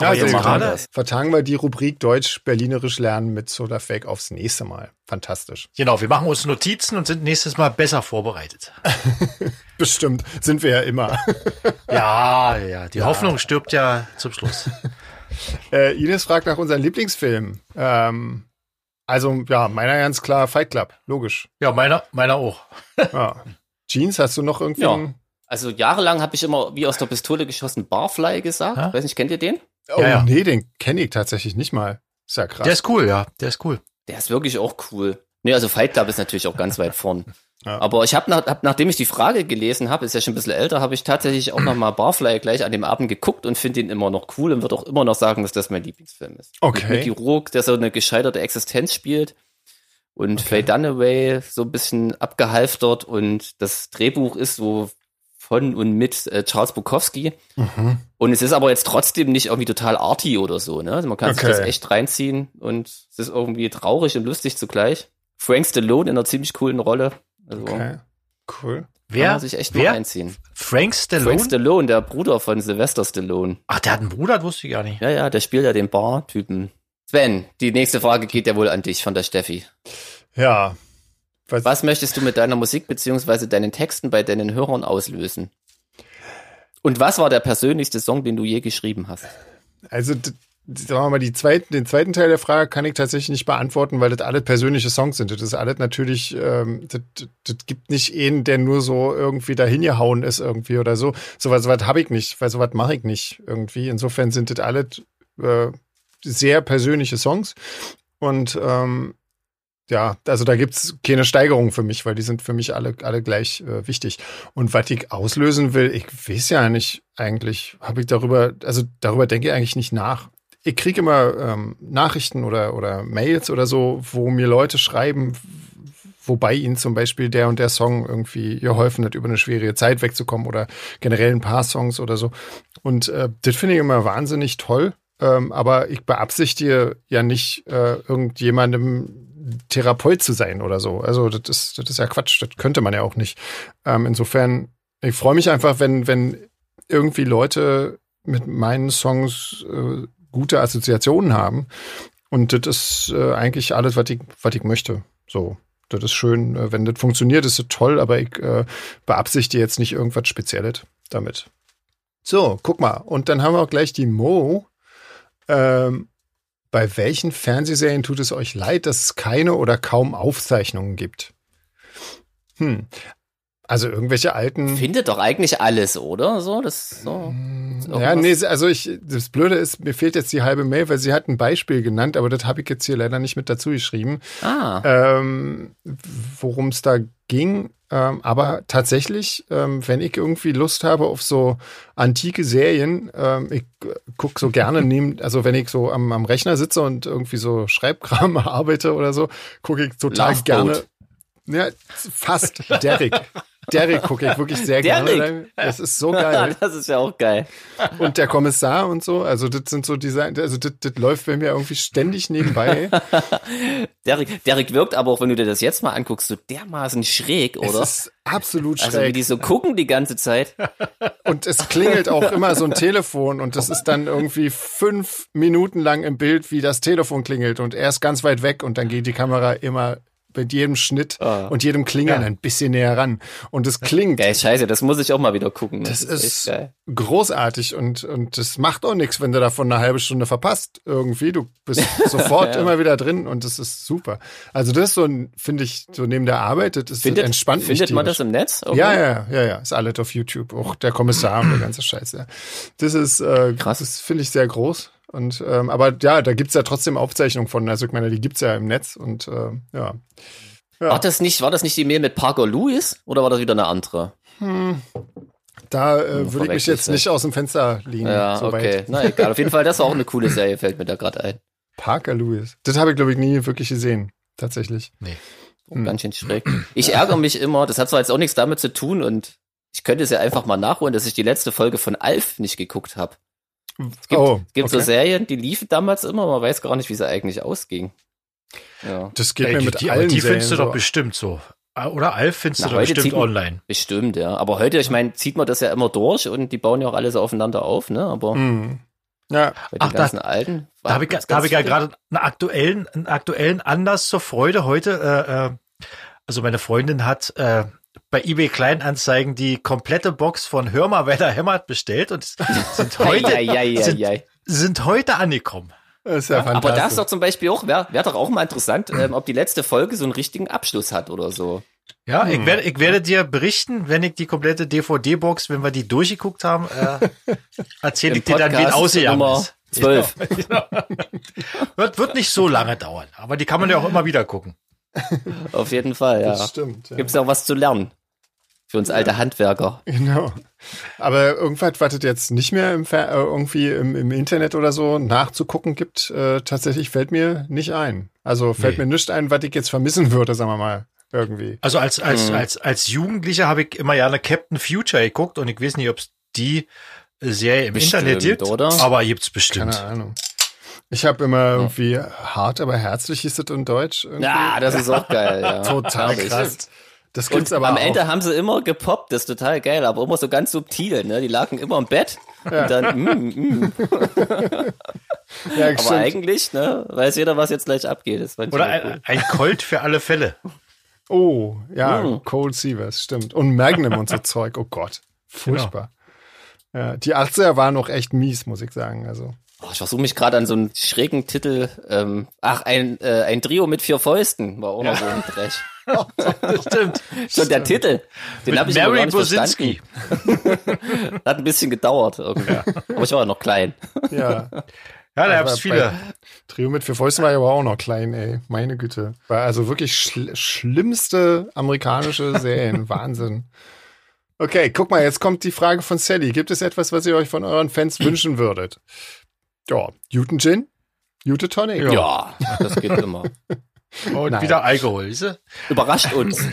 C: Ja, also gerade vertagen wir die Rubrik Deutsch-Berlinerisch lernen mit Solarfake aufs nächste Mal. Fantastisch.
A: Genau, wir machen uns Notizen und sind nächstes Mal besser vorbereitet. <laughs>
C: Bestimmt, sind wir ja immer. <laughs>
A: ja, ja, die ja. Hoffnung stirbt ja zum Schluss. <laughs>
C: äh, Ines fragt nach unserem Lieblingsfilm. Ähm, also, ja, meiner ganz klar Fight Club, logisch.
A: Ja, meiner, meiner auch.
C: ja. Jeans, hast du noch irgendwie
B: ja. Also jahrelang habe ich immer wie aus der Pistole geschossen Barfly gesagt. Ja? Weiß nicht, kennt ihr den?
C: Oh, ja, ja. nee, den kenne ich tatsächlich nicht mal. Ist ja krass.
A: Der ist cool, ja. Der ist cool.
B: Der ist wirklich auch cool. Nee, also Fight Club ist natürlich auch ganz weit vorn. <laughs> Ja. Aber ich habe, nach, hab, nachdem ich die Frage gelesen habe, ist ja schon ein bisschen älter, habe ich tatsächlich auch noch mal Barfly gleich an dem Abend geguckt und finde ihn immer noch cool und würde auch immer noch sagen, dass das mein Lieblingsfilm ist.
C: Okay. Mit
B: Mickey Rourke, der so eine gescheiterte Existenz spielt und okay. Faye Dunaway so ein bisschen abgehalftert und das Drehbuch ist so von und mit äh, Charles Bukowski. Mhm. Und es ist aber jetzt trotzdem nicht irgendwie total arty oder so. Ne? Also man kann okay. sich das echt reinziehen und es ist irgendwie traurig und lustig zugleich. Frank Stallone in einer ziemlich coolen Rolle. Also,
C: okay. Cool.
B: Wer? Kann man sich echt wer? mal reinziehen.
A: Frank Stallone?
B: Frank Stallone, der Bruder von Sylvester Stallone.
A: Ach, der hat einen Bruder, das wusste ich gar nicht.
B: Ja, ja, der spielt ja den Bar-Typen. Sven, die nächste Frage geht ja wohl an dich von der Steffi.
C: Ja,
B: was, Was möchtest du mit deiner Musik beziehungsweise deinen Texten bei deinen Hörern auslösen? Und was war der persönlichste Song, den du je geschrieben hast?
C: Also, sagen wir mal, die zweiten, den zweiten Teil der Frage kann ich tatsächlich nicht beantworten, weil das alles persönliche Songs sind. Das ist alles natürlich, ähm, das, das gibt nicht einen, der nur so irgendwie dahin gehauen ist irgendwie oder so. Sowas, sowas habe ich nicht, weil sowas mache ich nicht irgendwie. Insofern sind das alles äh, sehr persönliche Songs. Und ähm, ja, also da gibt's keine Steigerung für mich, weil die sind für mich alle, alle gleich äh, wichtig. Und was ich auslösen will, ich weiß ja nicht eigentlich, habe ich darüber, also darüber denke ich eigentlich nicht nach. Ich kriege immer ähm, Nachrichten oder, oder Mails oder so, wo mir Leute schreiben, wobei ihnen zum Beispiel der und der Song irgendwie geholfen hat, über eine schwierige Zeit wegzukommen oder generell ein paar Songs oder so. Und äh, das finde ich immer wahnsinnig toll. Ähm, aber ich beabsichtige ja nicht, äh, irgendjemandem Therapeut zu sein oder so. Also das ist, das ist ja Quatsch, das könnte man ja auch nicht. Ähm, insofern, ich freue mich einfach, wenn, wenn irgendwie Leute mit meinen Songs äh, gute Assoziationen haben. Und das ist äh, eigentlich alles, was ich, was ich möchte. So, das ist schön. Äh, wenn das funktioniert, ist es toll, aber ich äh, beabsichtige jetzt nicht irgendwas Spezielles damit. So, guck mal. Und dann haben wir auch gleich die Mo. Ähm, bei welchen Fernsehserien tut es euch leid, dass es keine oder kaum Aufzeichnungen gibt? Hm. Also irgendwelche alten.
B: Findet doch eigentlich alles, oder? So, das so.
C: Ja, nee, also ich, das Blöde ist, mir fehlt jetzt die halbe Mail, weil sie hat ein Beispiel genannt, aber das habe ich jetzt hier leider nicht mit dazu geschrieben.
B: Ah.
C: Ähm, Worum es da ging. Ähm, aber tatsächlich, ähm, wenn ich irgendwie Lust habe auf so antike Serien, ähm, ich gucke so gerne <laughs> neben, also wenn ich so am, am Rechner sitze und irgendwie so Schreibkram <laughs> arbeite oder so, gucke ich total
B: Loveboat.
C: gerne. Ja, fast. Derek. Derek gucke ich wirklich sehr
B: Derek.
C: gerne. Das ist so geil. <laughs>
B: das ist ja auch geil.
C: Und der Kommissar und so, also das sind so diese, also das, das läuft bei mir irgendwie ständig nebenbei. <laughs>
B: Derek, Derek wirkt aber auch, wenn du dir das jetzt mal anguckst, so dermaßen schräg,
C: Es
B: oder?
C: ist absolut
B: Also wie
C: schräg.
B: die so gucken die ganze Zeit. <laughs>
C: Und es klingelt auch immer so ein Telefon und das ist dann irgendwie fünf Minuten lang im Bild, wie das Telefon klingelt und er ist ganz weit weg und dann geht die Kamera immer mit jedem Schnitt
B: Ah.
C: und jedem Klingeln
A: Ja.
C: ein bisschen näher ran. Und es klingt
B: Geil, scheiße, das muss ich auch mal wieder gucken.
C: Das ist
B: echt geil.
C: großartig und, und das macht auch nichts, wenn du davon eine halbe Stunde verpasst irgendwie. Du bist <laughs> sofort
B: Ja.
C: immer wieder drin und das ist super. Also das ist so ein, finde ich, so neben der Arbeit, das ist
B: Findet,
C: entspannt mich
B: findet man das im Netz? Irgendwo?
C: Ja, ja, ja, ja, ist alles auf YouTube. Auch der Kommissar und der ganze Scheiß. Ja. Das ist äh,
B: Krass.
C: Das finde ich sehr groß. Und ähm, aber ja, da gibt's ja trotzdem Aufzeichnungen von. Also ich meine, die gibt's ja im Netz und äh, ja.
B: War das nicht, war das nicht die Mail mit Parker Lewis oder war das wieder eine andere?
C: Da äh, würde ich mich jetzt nicht aus dem Fenster lehnen.
B: Ja,
C: so
B: okay.
C: weit.
B: Na egal. Auf jeden Fall, das war auch eine coole <laughs> Serie, fällt mir da gerade ein.
C: Parker Lewis. Das habe ich, glaube ich, nie wirklich gesehen. Tatsächlich.
A: Nee.
B: Oh, Ganz schön schräg. <clears throat> Ich ärgere mich immer, das hat zwar jetzt auch nichts damit zu tun und ich könnte es ja einfach mal nachholen, dass ich die letzte Folge von Alf nicht geguckt habe. Es gibt,
C: oh,
B: es gibt so
C: okay.
B: Serien, die liefen damals immer, man weiß gar nicht, wie sie eigentlich ausging. Ja.
C: Das geht
A: Ey,
C: mir
A: die,
C: mit
A: die,
C: allen
A: die
C: Serien
A: findest du
C: so.
A: doch bestimmt so. Ah, Oder Alf findest
B: Na,
A: du doch
B: heute
A: bestimmt online.
B: Bestimmt, ja. Aber heute, ich meine, zieht man das ja immer durch und die bauen ja auch alles aufeinander auf, ne? Aber
C: Hm. Ja,
B: bei den
A: Ach, da-
B: ganzen alten.
A: Da habe ich, da hab ich ja gerade einen aktuellen, einen aktuellen Anlass zur Freude heute. Äh, äh, also meine Freundin hat äh, bei eBay Kleinanzeigen die komplette Box von Hör mal, wer da hämmert bestellt und <laughs> sind heute,
B: Ei, ei, ei,
A: sind, sind heute angekommen.
C: das ist ja,
B: Aber
C: fantastisch.
B: das ist doch zum Beispiel auch, wäre wär doch auch mal interessant, ähm, ob die letzte Folge so einen richtigen Abschluss hat oder so.
A: Ja,
C: Hm.
A: ich, werde, ich werde dir berichten, wenn ich die komplette DVD-Box, wenn wir die durchgeguckt haben, äh, <laughs> erzähle ich dir dann, wie es ausgegangen
B: Nummer
A: ist.
B: 12.
A: Ja, genau. <laughs> wird, wird nicht so lange dauern, aber die kann man ja auch immer wieder gucken. <laughs>
B: Auf jeden Fall, ja.
C: Das stimmt. Ja.
B: Gibt's ja auch was zu lernen. Für uns alte Handwerker.
C: Genau. Aber irgendwas, was es jetzt nicht mehr im Fer äh, irgendwie im, im Internet oder so nachzugucken gibt, äh, tatsächlich fällt mir nicht ein. Also fällt
A: Nee.
C: mir nicht ein, was ich jetzt vermissen würde, sagen wir mal, irgendwie.
A: Also als, als,
B: Mhm.
A: als, als Jugendlicher habe ich immer gerne Captain Future geguckt und ich weiß nicht, ob es die Serie im
B: Bestimmt,
A: Internet gibt,
B: oder?
A: aber gibt's bestimmt.
C: Keine Ahnung. Ich habe immer irgendwie hart, aber herzlich hieß es in Deutsch. Irgendwie.
B: Ja, das ist auch geil, ja. <laughs>
C: Total krass. Das
B: Und
C: gibt's aber
B: am
C: auch.
B: Ende haben sie immer gepoppt, das ist total geil, aber immer so ganz subtil, ne? Die lagen immer im Bett und dann, mm, mm. <laughs>
C: ja,
B: aber
C: stimmt.
B: eigentlich, ne, weiß jeder, was jetzt gleich abgeht. Das
A: Oder
B: cool.
A: ein, ein Colt für alle Fälle.
C: Oh, ja,
B: Mm.
C: Cold Seavers, stimmt. Und Magnum und so Zeug. Oh Gott. Furchtbar. Ja, die 80er waren noch echt mies, muss ich sagen. Also.
B: Oh, ich versuche mich gerade an so einen schrägen Titel. Ähm, ach, ein, äh, ein Trio mit vier Fäusten war auch noch so ein Dresch. <laughs>
A: Stimmt. <laughs>
B: Schon der Titel. Den habe ich aber gar
A: Mary
B: nicht
A: Bosinski.
B: verstanden. <laughs> Hat ein bisschen gedauert irgendwie. Aber ich war ja noch klein.
C: Ja.
A: Ja, da
C: Aber
A: gab's viele.
C: Trio mit vier Fäusten war ja aber auch noch klein, ey. Meine Güte. War also wirklich schl schlimmste amerikanische Serien. Wahnsinn. Okay, guck mal, jetzt kommt die Frage von Sally. Gibt es etwas, was ihr euch von euren Fans wünschen würdet? Ja, Juten Gin? Jute Tonic?
B: Ja, das geht immer. <laughs>
A: Und
C: Nein.
A: wieder Alkohol, siehst du?
B: Überrascht uns. <laughs>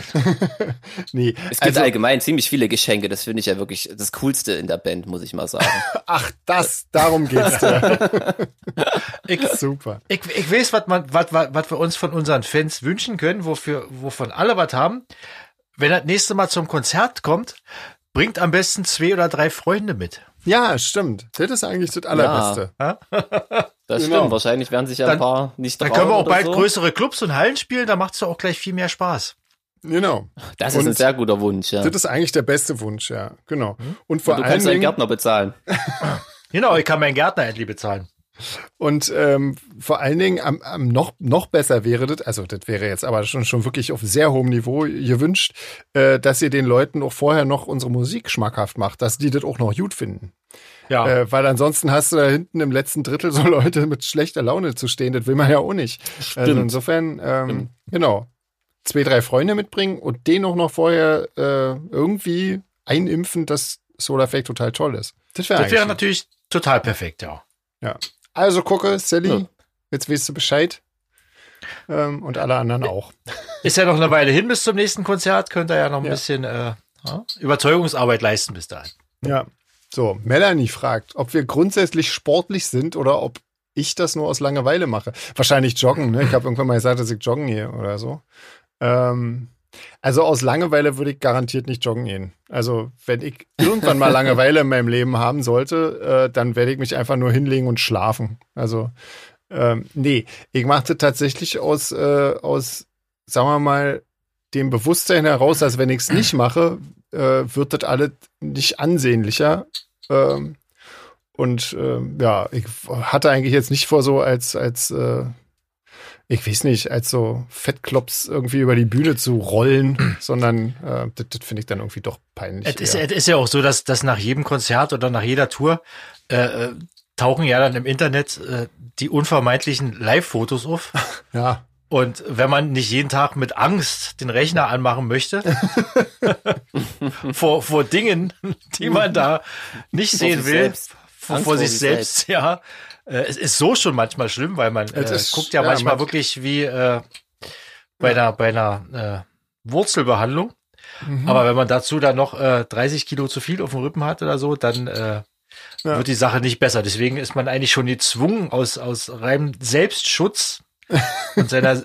C: Nee,
B: Es gibt
C: also,
B: allgemein ziemlich viele Geschenke. Das finde ich ja wirklich das Coolste in der Band, muss ich mal sagen. <laughs>
C: ach, das, darum geht's dir.
A: Ich,
C: Super.
A: ich, ich weiß, was man, was, was, was wir uns von unseren Fans wünschen können, wofür, wovon alle was haben. Wenn das nächste Mal zum Konzert kommt, bringt am besten zwei oder drei Freunde mit.
C: Ja, stimmt. Das ist eigentlich das Allerbeste. <laughs>
B: Das
C: Genau.
B: stimmt. Wahrscheinlich werden sich ja
A: Dann-
B: ein paar nicht
A: Dann
B: trauen
A: können wir auch bald
B: so.
A: größere Clubs und Hallen spielen, da macht's doch auch gleich viel mehr Spaß.
C: Genau.
B: Das ist ein
C: Und-
B: sehr guter Wunsch, ja.
C: Das ist eigentlich der beste Wunsch, ja. Genau. Und vor
B: Und du
C: allen
B: kannst deinen Gärtner bezahlen.
A: Genau, ich kann meinen Gärtner endlich bezahlen.
C: Und ähm, vor allen Dingen am, am noch, noch besser wäre das, also das wäre jetzt aber schon, schon wirklich auf sehr hohem Niveau gewünscht, äh, dass ihr den Leuten auch vorher noch unsere Musik schmackhaft macht, dass die das auch noch gut finden.
A: Ja.
C: Äh, weil ansonsten hast du da hinten im letzten Drittel so <laughs> Leute mit schlechter Laune zu stehen. Das will man ja auch nicht. Also insofern, ähm, genau. Zwei, drei Freunde mitbringen und den auch noch vorher äh, irgendwie einimpfen, dass Solar Fake total toll ist. Das wäre
A: natürlich total perfekt, ja.
C: Ja. Also gucke, Sally,
B: Ja.
C: jetzt weißt du Bescheid. Ähm, und alle anderen auch.
A: Ist ja noch eine Weile hin bis zum nächsten Konzert, könnt ihr ja noch ein
C: Ja.
A: bisschen äh, Überzeugungsarbeit leisten bis dahin.
C: Ja. So, Melanie fragt, ob wir grundsätzlich sportlich sind oder ob ich das nur aus Langeweile mache. Wahrscheinlich joggen, ne? Ich habe irgendwann mal gesagt, dass ich joggen gehe oder so. Ähm, also aus Langeweile würde ich garantiert nicht joggen gehen. Also wenn ich irgendwann mal Langeweile in meinem Leben haben sollte, äh, dann werde ich mich einfach nur hinlegen und schlafen. Also ähm, nee, ich mache das tatsächlich aus, äh, aus, sagen wir mal, dem Bewusstsein heraus, dass wenn ich es nicht mache, äh, wird das alles nicht ansehnlicher. Ähm, und ähm, ja, ich hatte eigentlich jetzt nicht vor, so als, als äh, ich weiß nicht, als so Fettklops irgendwie über die Bühne zu rollen, <clears throat> sondern äh, das, das finde ich dann irgendwie doch peinlich.
A: Es ist, es ist ja auch so, dass, dass nach jedem Konzert oder nach jeder Tour äh, äh, tauchen ja dann im Internet äh, die unvermeidlichen Live-Fotos auf. <laughs>
C: ja,
A: Und wenn man nicht jeden Tag mit Angst den Rechner anmachen möchte, <laughs> vor, vor Dingen, <laughs> die man da nicht sehen will,
B: selbst.
A: vor, vor sich
B: sich
A: selbst, ja. Äh, es ist so schon manchmal schlimm, weil man äh,
C: Es ist-
A: guckt ja,
C: ja,
A: manchmal
C: man-
A: wirklich wie äh, bei einer, bei einer äh, Wurzelbehandlung.
C: Mhm.
A: Aber wenn man dazu dann noch äh, 30 Kilo zu viel auf dem Rippen hat oder so, dann äh,
C: Ja.
A: wird die Sache nicht besser. Deswegen ist man eigentlich schon gezwungen, aus, aus reinem Selbstschutz <laughs> und seiner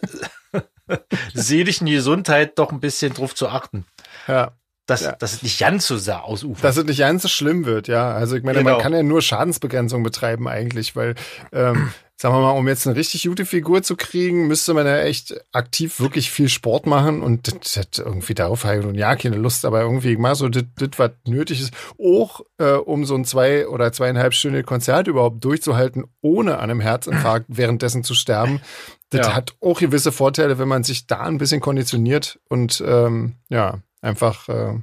A: <laughs> seelischen Gesundheit doch ein bisschen drauf zu achten.
C: ja.
A: Dass,
C: Ja.
A: dass es nicht ganz so sehr ausufert.
C: Dass es nicht ganz so schlimm wird, ja. Also ich meine,
A: Genau.
C: man kann ja nur Schadensbegrenzung betreiben eigentlich, weil, ähm, <clears throat> sagen wir mal, um jetzt eine richtig gute Figur zu kriegen, müsste man ja echt aktiv wirklich viel Sport machen und das, das irgendwie darauf habe ich nun ja keine Lust, aber irgendwie mal so das, das was nötig ist, auch äh, um so ein zwei oder zweieinhalb Stunden Konzert überhaupt durchzuhalten, ohne an einem Herzinfarkt <clears throat> währenddessen zu sterben. Das
A: Ja.
C: hat auch gewisse Vorteile, wenn man sich da ein bisschen konditioniert und ähm, ja, einfach äh,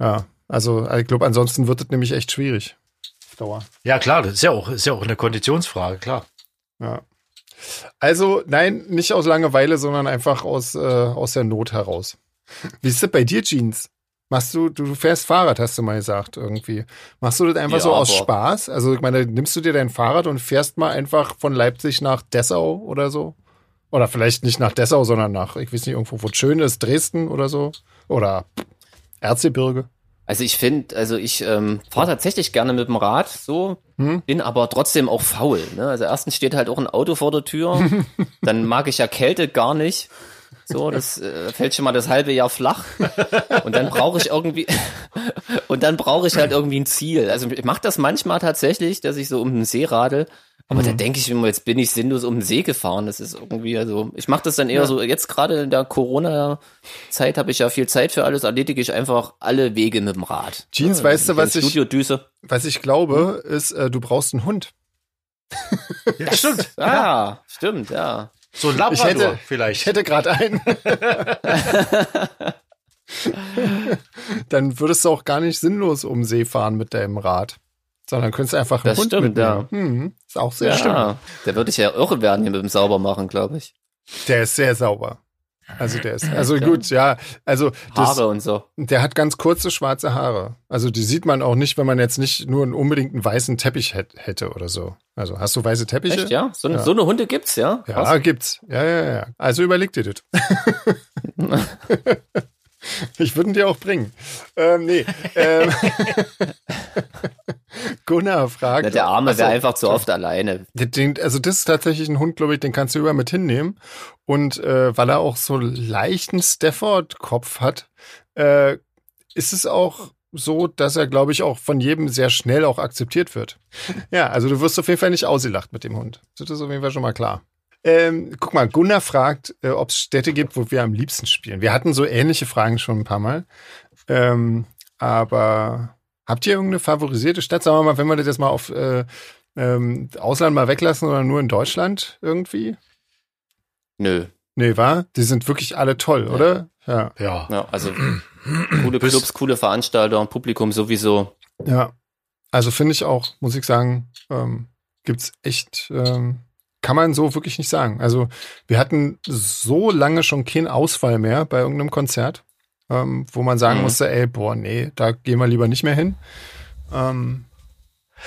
C: ja, also ich glaube, ansonsten wird es nämlich echt schwierig. Auf Dauer.
A: ja, klar, das ist ja auch, ist ja auch eine Konditionsfrage, klar.
C: Ja. Also, nein, nicht aus Langeweile, sondern einfach aus, äh, aus der Not heraus. Wie ist das bei dir, Jeans? Machst du, du fährst Fahrrad, hast du mal gesagt, irgendwie. Machst du das einfach
B: Ja,
C: so aus Spaß? Also, ich meine, nimmst du dir dein Fahrrad und fährst mal einfach von Leipzig nach Dessau oder so? Oder vielleicht nicht nach Dessau, sondern nach, ich weiß nicht, irgendwo, wo es schön ist, Dresden oder so? Oder Erzgebirge?
B: Also ich finde, also ich ähm, fahre tatsächlich gerne mit dem Rad, so,
C: Hm?
B: bin aber trotzdem auch faul. Ne? Also erstens steht halt auch ein Auto vor der Tür, <laughs> dann mag ich ja Kälte gar nicht. So, das äh, fällt schon mal das halbe Jahr flach. Und dann brauche ich irgendwie <laughs> und dann brauche ich halt irgendwie ein Ziel. Also ich mache das manchmal tatsächlich, dass ich so um den See radel. Aber
C: Mhm.
B: da denke ich mir, jetzt bin ich sinnlos um den See gefahren. Das ist irgendwie, also ich mache das dann eher
C: Ja.
B: so, jetzt gerade in der Corona-Zeit habe ich ja viel Zeit für alles, erledige ich einfach alle Wege mit dem Rad.
C: Jeans,
B: Ja,
C: weißt du, was ich-. Was ich glaube, ist, äh, du brauchst einen Hund.
A: Ja, stimmt. <laughs>
B: Ah, stimmt, ja.
A: So ein
C: Ich
A: Labrador
C: hätte,
A: vielleicht.
C: ich hätte gerade einen. <laughs> Dann würdest du auch gar nicht sinnlos um See fahren mit deinem Rad. Sondern könntest einfach einen
B: Das
C: Hund
B: stimmt,
C: mitnehmen. Hm, ist auch sehr schön.
B: Ja, da würde ich ja irre werden hier mit dem Saubermachen, glaube ich.
C: Der ist sehr sauber. Also der ist, also gut, ja, also das,
B: Haare und so.
C: der hat ganz kurze schwarze Haare. Also die sieht man auch nicht, wenn man jetzt nicht nur einen unbedingt einen weißen Teppich hätt- hätte oder so. Also hast du weiße Teppiche?
B: Echt, ja? So,
C: Ja.
B: so eine Hunde gibt's, ja?
C: Ja,
B: Krass.
C: gibt's. Ja, ja, ja. Also überleg dir das. <laughs> <laughs> ich würde ihn dir auch bringen. Ähm, nee. Ähm, <laughs> <laughs> Gunnar fragt.
B: Na, der Arme wäre einfach zu oft alleine.
C: Den, also das ist tatsächlich ein Hund, glaube ich, den kannst du über mit hinnehmen. Und äh, weil er auch so leichten Stafford-Kopf hat, äh, ist es auch so, dass er, glaube ich, auch von jedem sehr schnell auch akzeptiert wird. <laughs> Ja, also du wirst auf jeden Fall nicht ausgelacht mit dem Hund. Das ist auf jeden Fall schon mal klar. Ähm, guck mal, Gunnar fragt, äh, ob es Städte gibt, wo wir am liebsten spielen. Wir hatten so ähnliche Fragen schon ein paar Mal. Ähm, aber habt ihr irgendeine favorisierte Stadt? Sagen wir mal, wenn wir das jetzt mal auf äh, ähm, Ausland mal weglassen oder nur in Deutschland irgendwie?
B: Nö.
C: Nee, war? Die sind wirklich alle toll,
B: Ja.
C: oder? Ja.
A: Ja.
B: Ja, also coole Clubs, coole Veranstalter, Publikum sowieso.
C: Ja. Also finde ich auch, muss ich sagen, ähm, gibt's echt, ähm, kann man so wirklich nicht sagen. Also wir hatten so lange schon keinen Ausfall mehr bei irgendeinem Konzert, ähm, wo man sagen
B: Mhm.
C: musste, ey, boah, nee, da gehen wir lieber nicht mehr hin. Ähm,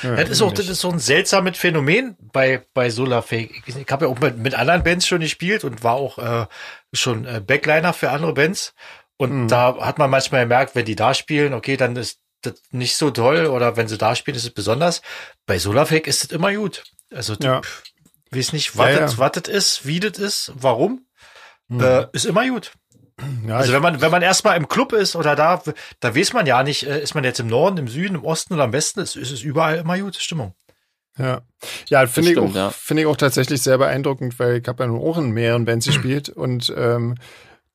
C: ja,
A: Das ist, auch, das ist so ein seltsames Phänomen bei, bei Solarfake. Ich, ich habe ja auch mit, mit anderen Bands schon gespielt und war auch äh, schon äh, Backliner für andere Bands. Und
C: Mhm.
A: da hat man manchmal gemerkt, wenn die da spielen, okay, dann ist das nicht so toll oder wenn sie da spielen, ist es besonders. Bei Solarfake ist es immer gut. Also du
C: Ja.
A: weiß nicht, was
C: Ja,
A: das ist, wie das ist, warum.
C: Mhm.
A: Äh, ist immer gut. <clears throat>
C: ja,
A: Also wenn man, wenn man erstmal im Club ist oder da, da weiß man ja nicht, äh, ist man jetzt im Norden, im Süden, im Osten oder am Westen, ist, ist es überall immer gute Stimmung.
C: Ja, ja finde ich, auch-
B: ja.
C: finde ich auch tatsächlich sehr beeindruckend, weil ich habe ja nun auch in mehreren Bands <clears throat> gespielt und ähm,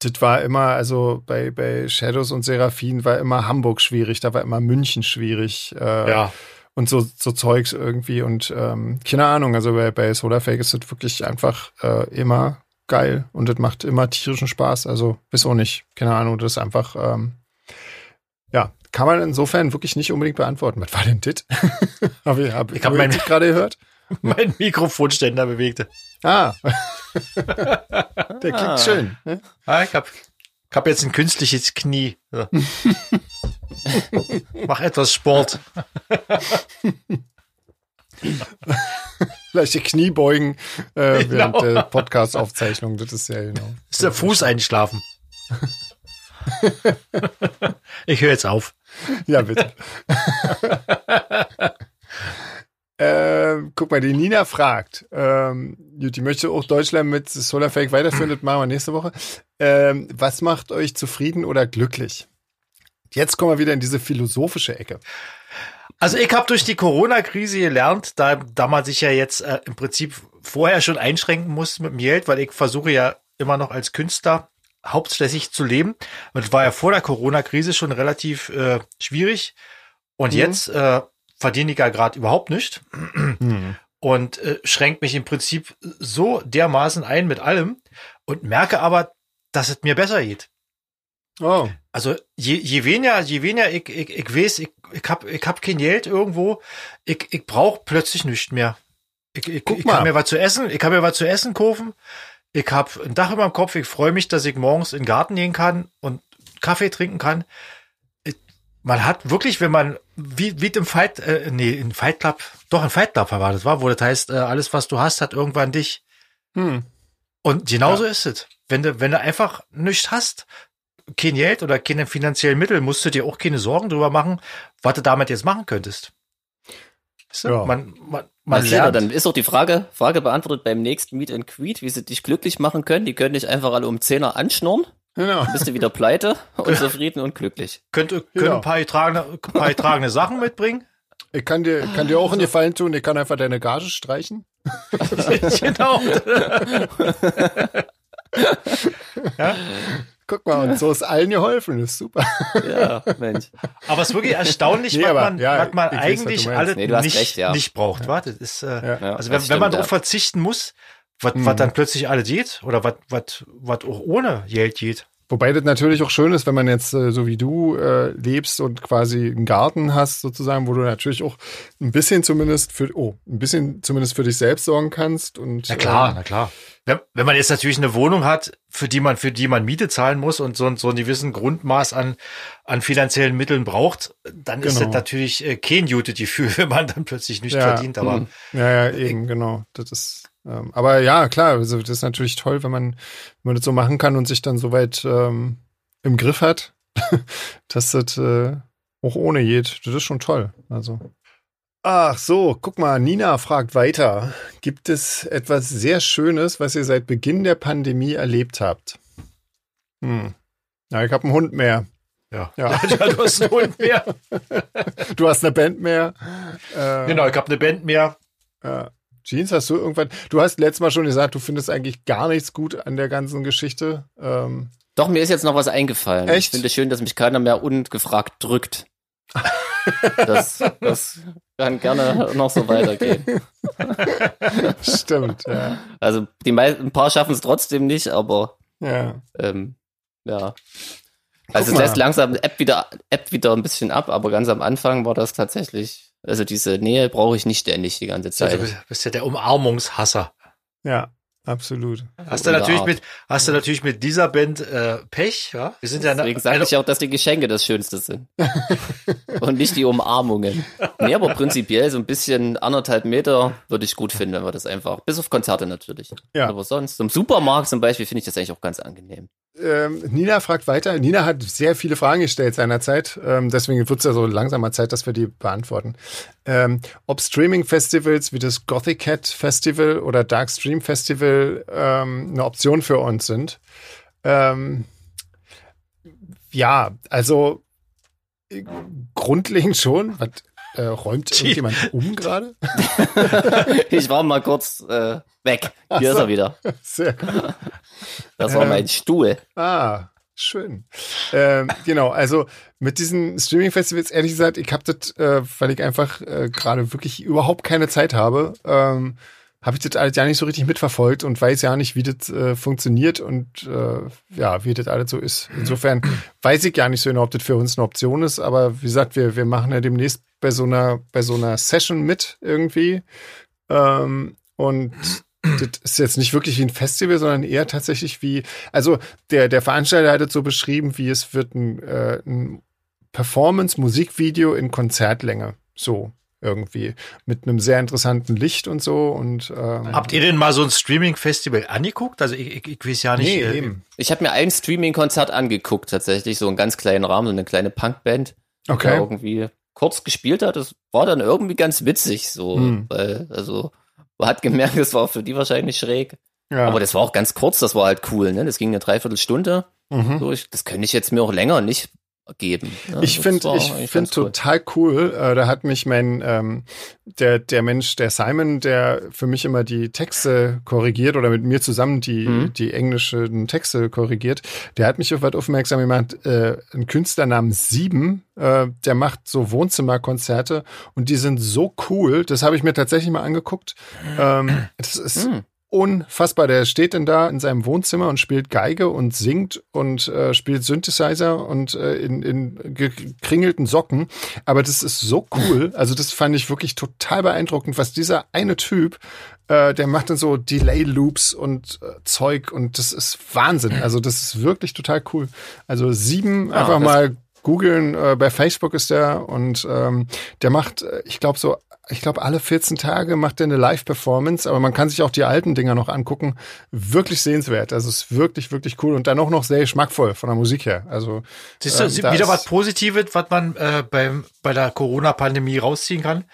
C: das war immer, also bei, bei Shadows und Seraphin war immer Hamburg schwierig, da war immer München schwierig äh,
A: Ja.
C: und so, so Zeugs irgendwie und ähm, keine Ahnung, also bei, bei Solarfake ist das wirklich einfach äh, immer geil und das macht immer tierischen Spaß, also bis auch nicht, keine Ahnung, das ist einfach, ähm, ja, kann man insofern wirklich nicht unbedingt beantworten. Was war denn das? <laughs> hab ich hab,
A: Ich hab mein-
C: gerade gehört. <laughs>
A: mein Mikrofonständer bewegte.
C: Ah. <laughs> Der klingt
B: Ah.
C: schön. ne?
A: Ah, ich hab, ich hab jetzt ein künstliches Knie. So. Mach etwas Sport. <laughs>
C: Leichte Kniebeugen äh,
A: Genau.
C: während der Podcast-Aufzeichnung. Das ist ja genau.
A: Ist der Fuß einschlafen. ich höre jetzt auf.
C: Ja, bitte. <laughs> ähm, guck mal, die Nina fragt, ähm, gut, die möchte auch Deutschland mit Solarfake weiterführen, das machen wir nächste Woche. Ähm, was macht euch zufrieden oder glücklich? Jetzt kommen wir wieder in diese philosophische Ecke.
A: Also ich habe durch die Corona-Krise gelernt, da, da man sich ja jetzt äh, im Prinzip vorher schon einschränken muss mit dem Geld, weil ich versuche ja immer noch als Künstler hauptsächlich zu leben. Und es war ja vor der Corona-Krise schon relativ äh, schwierig. Und
C: Mhm.
A: jetzt äh, verdiene ich ja gerade überhaupt nicht
C: Hm.
A: und äh, schränkt mich im Prinzip so dermaßen ein mit allem und merke aber, dass es mir besser geht.
C: Oh,
A: Also je, je weniger, je weniger ich, ich, ich weiß, ich, ich hab, ich hab kein Geld irgendwo, ich, ich brauch plötzlich nichts mehr. Ich, ich,
C: Guck
A: ich
C: mal.
A: kann mir was zu essen, ich kann mir was zu essen kaufen, ich hab ein Dach über dem Kopf, ich freue mich, dass ich morgens in den Garten gehen kann und Kaffee trinken kann. Ich, man hat wirklich, wenn man, wie, wie im Fight, äh, nee, in Fight Club, doch in Fight Club war das, war, wo das heißt, äh, alles, was du hast, hat irgendwann dich.
C: hm.
A: Und genauso ist es. Wenn du, wenn du einfach nichts hast, kein Geld oder keine finanziellen Mittel, musst du dir auch keine Sorgen drüber machen, was du damit jetzt machen könntest. Weißt du?
C: Ja.
A: Man, man, man lernt.
B: dann ist auch die Frage, Frage beantwortet beim nächsten Meet and Greet, wie sie dich glücklich machen können. Die können dich einfach alle um Zehner anschnurren,
C: Genau.
B: bist du wieder pleite <laughs> und zufrieden und glücklich.
A: könnte,
C: Ja.
A: könnte ein paar getragene, ein paar getragene Sachen mitbringen.
C: Ich kann dir, kann dir auch einen Gefallen tun, ich kann einfach deine Gage streichen. <laughs>
A: genau. <laughs>
C: Guck mal, und so ist allen geholfen, das ist super.
B: Ja, Mensch.
A: Aber es ist wirklich erstaunlich,
C: Nee,
A: was man,
C: ja,
A: was man
C: ich weiß, was
A: eigentlich alles
B: Nee,
A: nicht,
B: recht, ja.
A: nicht braucht. Warte, das ist, äh,
C: Ja.
A: also wenn, wenn man darauf
B: ja.
A: verzichten muss, was,
C: Mhm.
A: was dann plötzlich alles geht oder was, was, was auch ohne Geld geht,
C: Wobei das natürlich auch schön ist, wenn man jetzt äh, so wie du äh, lebst und quasi einen Garten hast, sozusagen, wo du natürlich auch ein bisschen zumindest für, oh, ein bisschen zumindest für dich selbst sorgen kannst. Und,
A: na klar,
C: äh,
A: na klar. Wenn, wenn man jetzt natürlich eine Wohnung hat, für die man, für die man Miete zahlen muss und so, so ein gewissen Grundmaß an, an finanziellen Mitteln braucht, dann ist
C: Genau.
A: das natürlich äh, kein Utility-Gefühl, <laughs> wenn man dann plötzlich nicht
C: Ja,
A: verdient. Aber
B: mhm.
C: Ja, ja, eben, genau. Das ist, ähm, aber ja, klar, also das ist natürlich toll, wenn man, wenn man das so machen kann und sich dann soweit ähm, im Griff hat, <laughs> dass das äh, auch ohne geht. Das ist schon toll. Also. Ach so, guck mal, Nina fragt weiter. Gibt es etwas sehr Schönes, was ihr seit Beginn der Pandemie erlebt habt? Hm. Ja, ich habe einen Hund mehr.
A: ja. <laughs>
C: Ja.
A: du hast einen Hund mehr. <laughs>
C: Du hast eine Band mehr. Äh,
A: Genau, ich habe eine Band mehr.
C: Ja. Jeans, hast du irgendwann. Du hast letztes Mal schon gesagt, du findest eigentlich gar nichts gut an der ganzen Geschichte. Ähm,
B: Doch, mir ist jetzt noch was eingefallen.
C: Echt?
B: Ich finde es schön, dass mich keiner mehr ungefragt drückt. <laughs> Das, das kann gerne noch so weitergehen. <laughs>
C: stimmt, ja.
B: Also die meisten, ein paar schaffen es trotzdem nicht, aber
C: Ja.
B: ähm, ja. Also es lässt langsam App wieder, App wieder ein bisschen ab, aber ganz am Anfang war das tatsächlich, also diese Nähe brauche ich nicht ständig die ganze
A: Du
B: Zeit.
A: bist, bist ja der Umarmungshasser.
C: Ja, absolut.
A: Hast du natürlich
B: Art.
A: mit, hast du natürlich mit dieser Band äh, Pech, ja? Wir sind ja eine,
B: Deswegen sage
A: eine,
B: ich auch, dass die Geschenke das Schönste sind. <laughs> Und nicht die Umarmungen. Nee, aber prinzipiell so ein bisschen anderthalb Meter würde ich gut finden, wenn wir das einfach, bis auf Konzerte natürlich.
C: Ja.
B: Aber sonst, im Supermarkt zum Beispiel finde ich das eigentlich auch ganz angenehm.
C: Ähm, Nina fragt weiter. Nina hat sehr viele Fragen gestellt seinerzeit. Ähm, deswegen wird es ja so langsamer Zeit, dass wir die beantworten. Ähm, ob Streaming-Festivals wie das Gothic Cat Festival oder Dark Stream Festival ähm, eine Option für uns sind. Ähm, ja, also äh, grundlegend schon. Was, äh, räumt irgendjemand um gerade? <laughs>
B: Ich war mal kurz äh, weg. Hier ist er wieder. <laughs>
C: Sehr gut.
B: Das war
C: Ähm.
B: mein Stuhl.
C: Ah, schön. Ähm, genau, also mit diesen Streaming-Festivals, ehrlich gesagt, ich habe das, äh, weil ich einfach äh, gerade wirklich überhaupt keine Zeit habe, ähm, habe ich das alles ja nicht so richtig mitverfolgt und weiß ja nicht, wie das äh, funktioniert und äh, ja, wie das alles so ist. Insofern weiß ich gar nicht so genau, ob das für uns eine Option ist, aber wie gesagt, wir, wir machen ja demnächst bei so einer, bei so einer Session mit irgendwie. Ähm, und das ist jetzt nicht wirklich wie ein Festival, sondern eher tatsächlich wie, also der, der Veranstalter hat es so beschrieben, wie es wird ein, äh, ein Performance-Musikvideo in Konzertlänge. So irgendwie. Mit einem sehr interessanten Licht und so. Und ähm,
A: Habt ihr denn mal so ein Streaming-Festival angeguckt? Also ich, ich, ich weiß ja nicht.
C: nee,
A: äh,
C: eben.
B: Ich habe mir ein Streaming-Konzert angeguckt, tatsächlich, so einen ganz kleinen Rahmen, so eine kleine Punkband,
C: Okay.
B: irgendwie kurz gespielt hat. Das war dann irgendwie ganz witzig, so,
C: Hm.
B: weil, also, man hat gemerkt, das war für die wahrscheinlich schräg.
C: Ja.
B: Aber das war auch ganz kurz, das war halt cool, ne? Das ging eine Dreiviertelstunde.
C: mhm.
B: So, ich, das könnte ich jetzt mir auch länger nicht geben. ne?
C: Ich finde ich finde
B: cool.
C: total cool. Äh, da hat mich mein ähm, der der Mensch, der Simon, der für mich immer die Texte korrigiert oder mit mir zusammen die
B: Mhm.
C: die englischen Texte korrigiert, der hat mich auf was aufmerksam gemacht. Äh, ein Künstler namens Sieben, äh, der macht so Wohnzimmerkonzerte und die sind so cool. Das habe ich mir tatsächlich mal angeguckt. Ähm, das ist
B: Mhm.
C: Unfassbar. Der steht denn da in seinem Wohnzimmer und spielt Geige und singt und äh, spielt Synthesizer und äh, in, in gekringelten Socken. Aber das ist so cool. <laughs> Also das fand ich wirklich total beeindruckend, was dieser eine Typ, äh, der macht dann so Delay-Loops und äh, Zeug und das ist Wahnsinn. <laughs> Also das ist wirklich total cool. Also sieben,
B: Ah,
C: einfach mal googeln. Äh, bei Facebook ist der und ähm, der macht, äh, ich glaube so ich glaube, alle 14 Tage macht er eine Live-Performance, aber man kann sich auch die alten Dinger noch angucken. Wirklich sehenswert. Also es ist wirklich, wirklich cool und dann auch noch sehr geschmackvoll von der Musik her. Also
A: Siehst du,
C: da
A: wieder was Positives, was man äh, beim, bei der Corona-Pandemie rausziehen kann.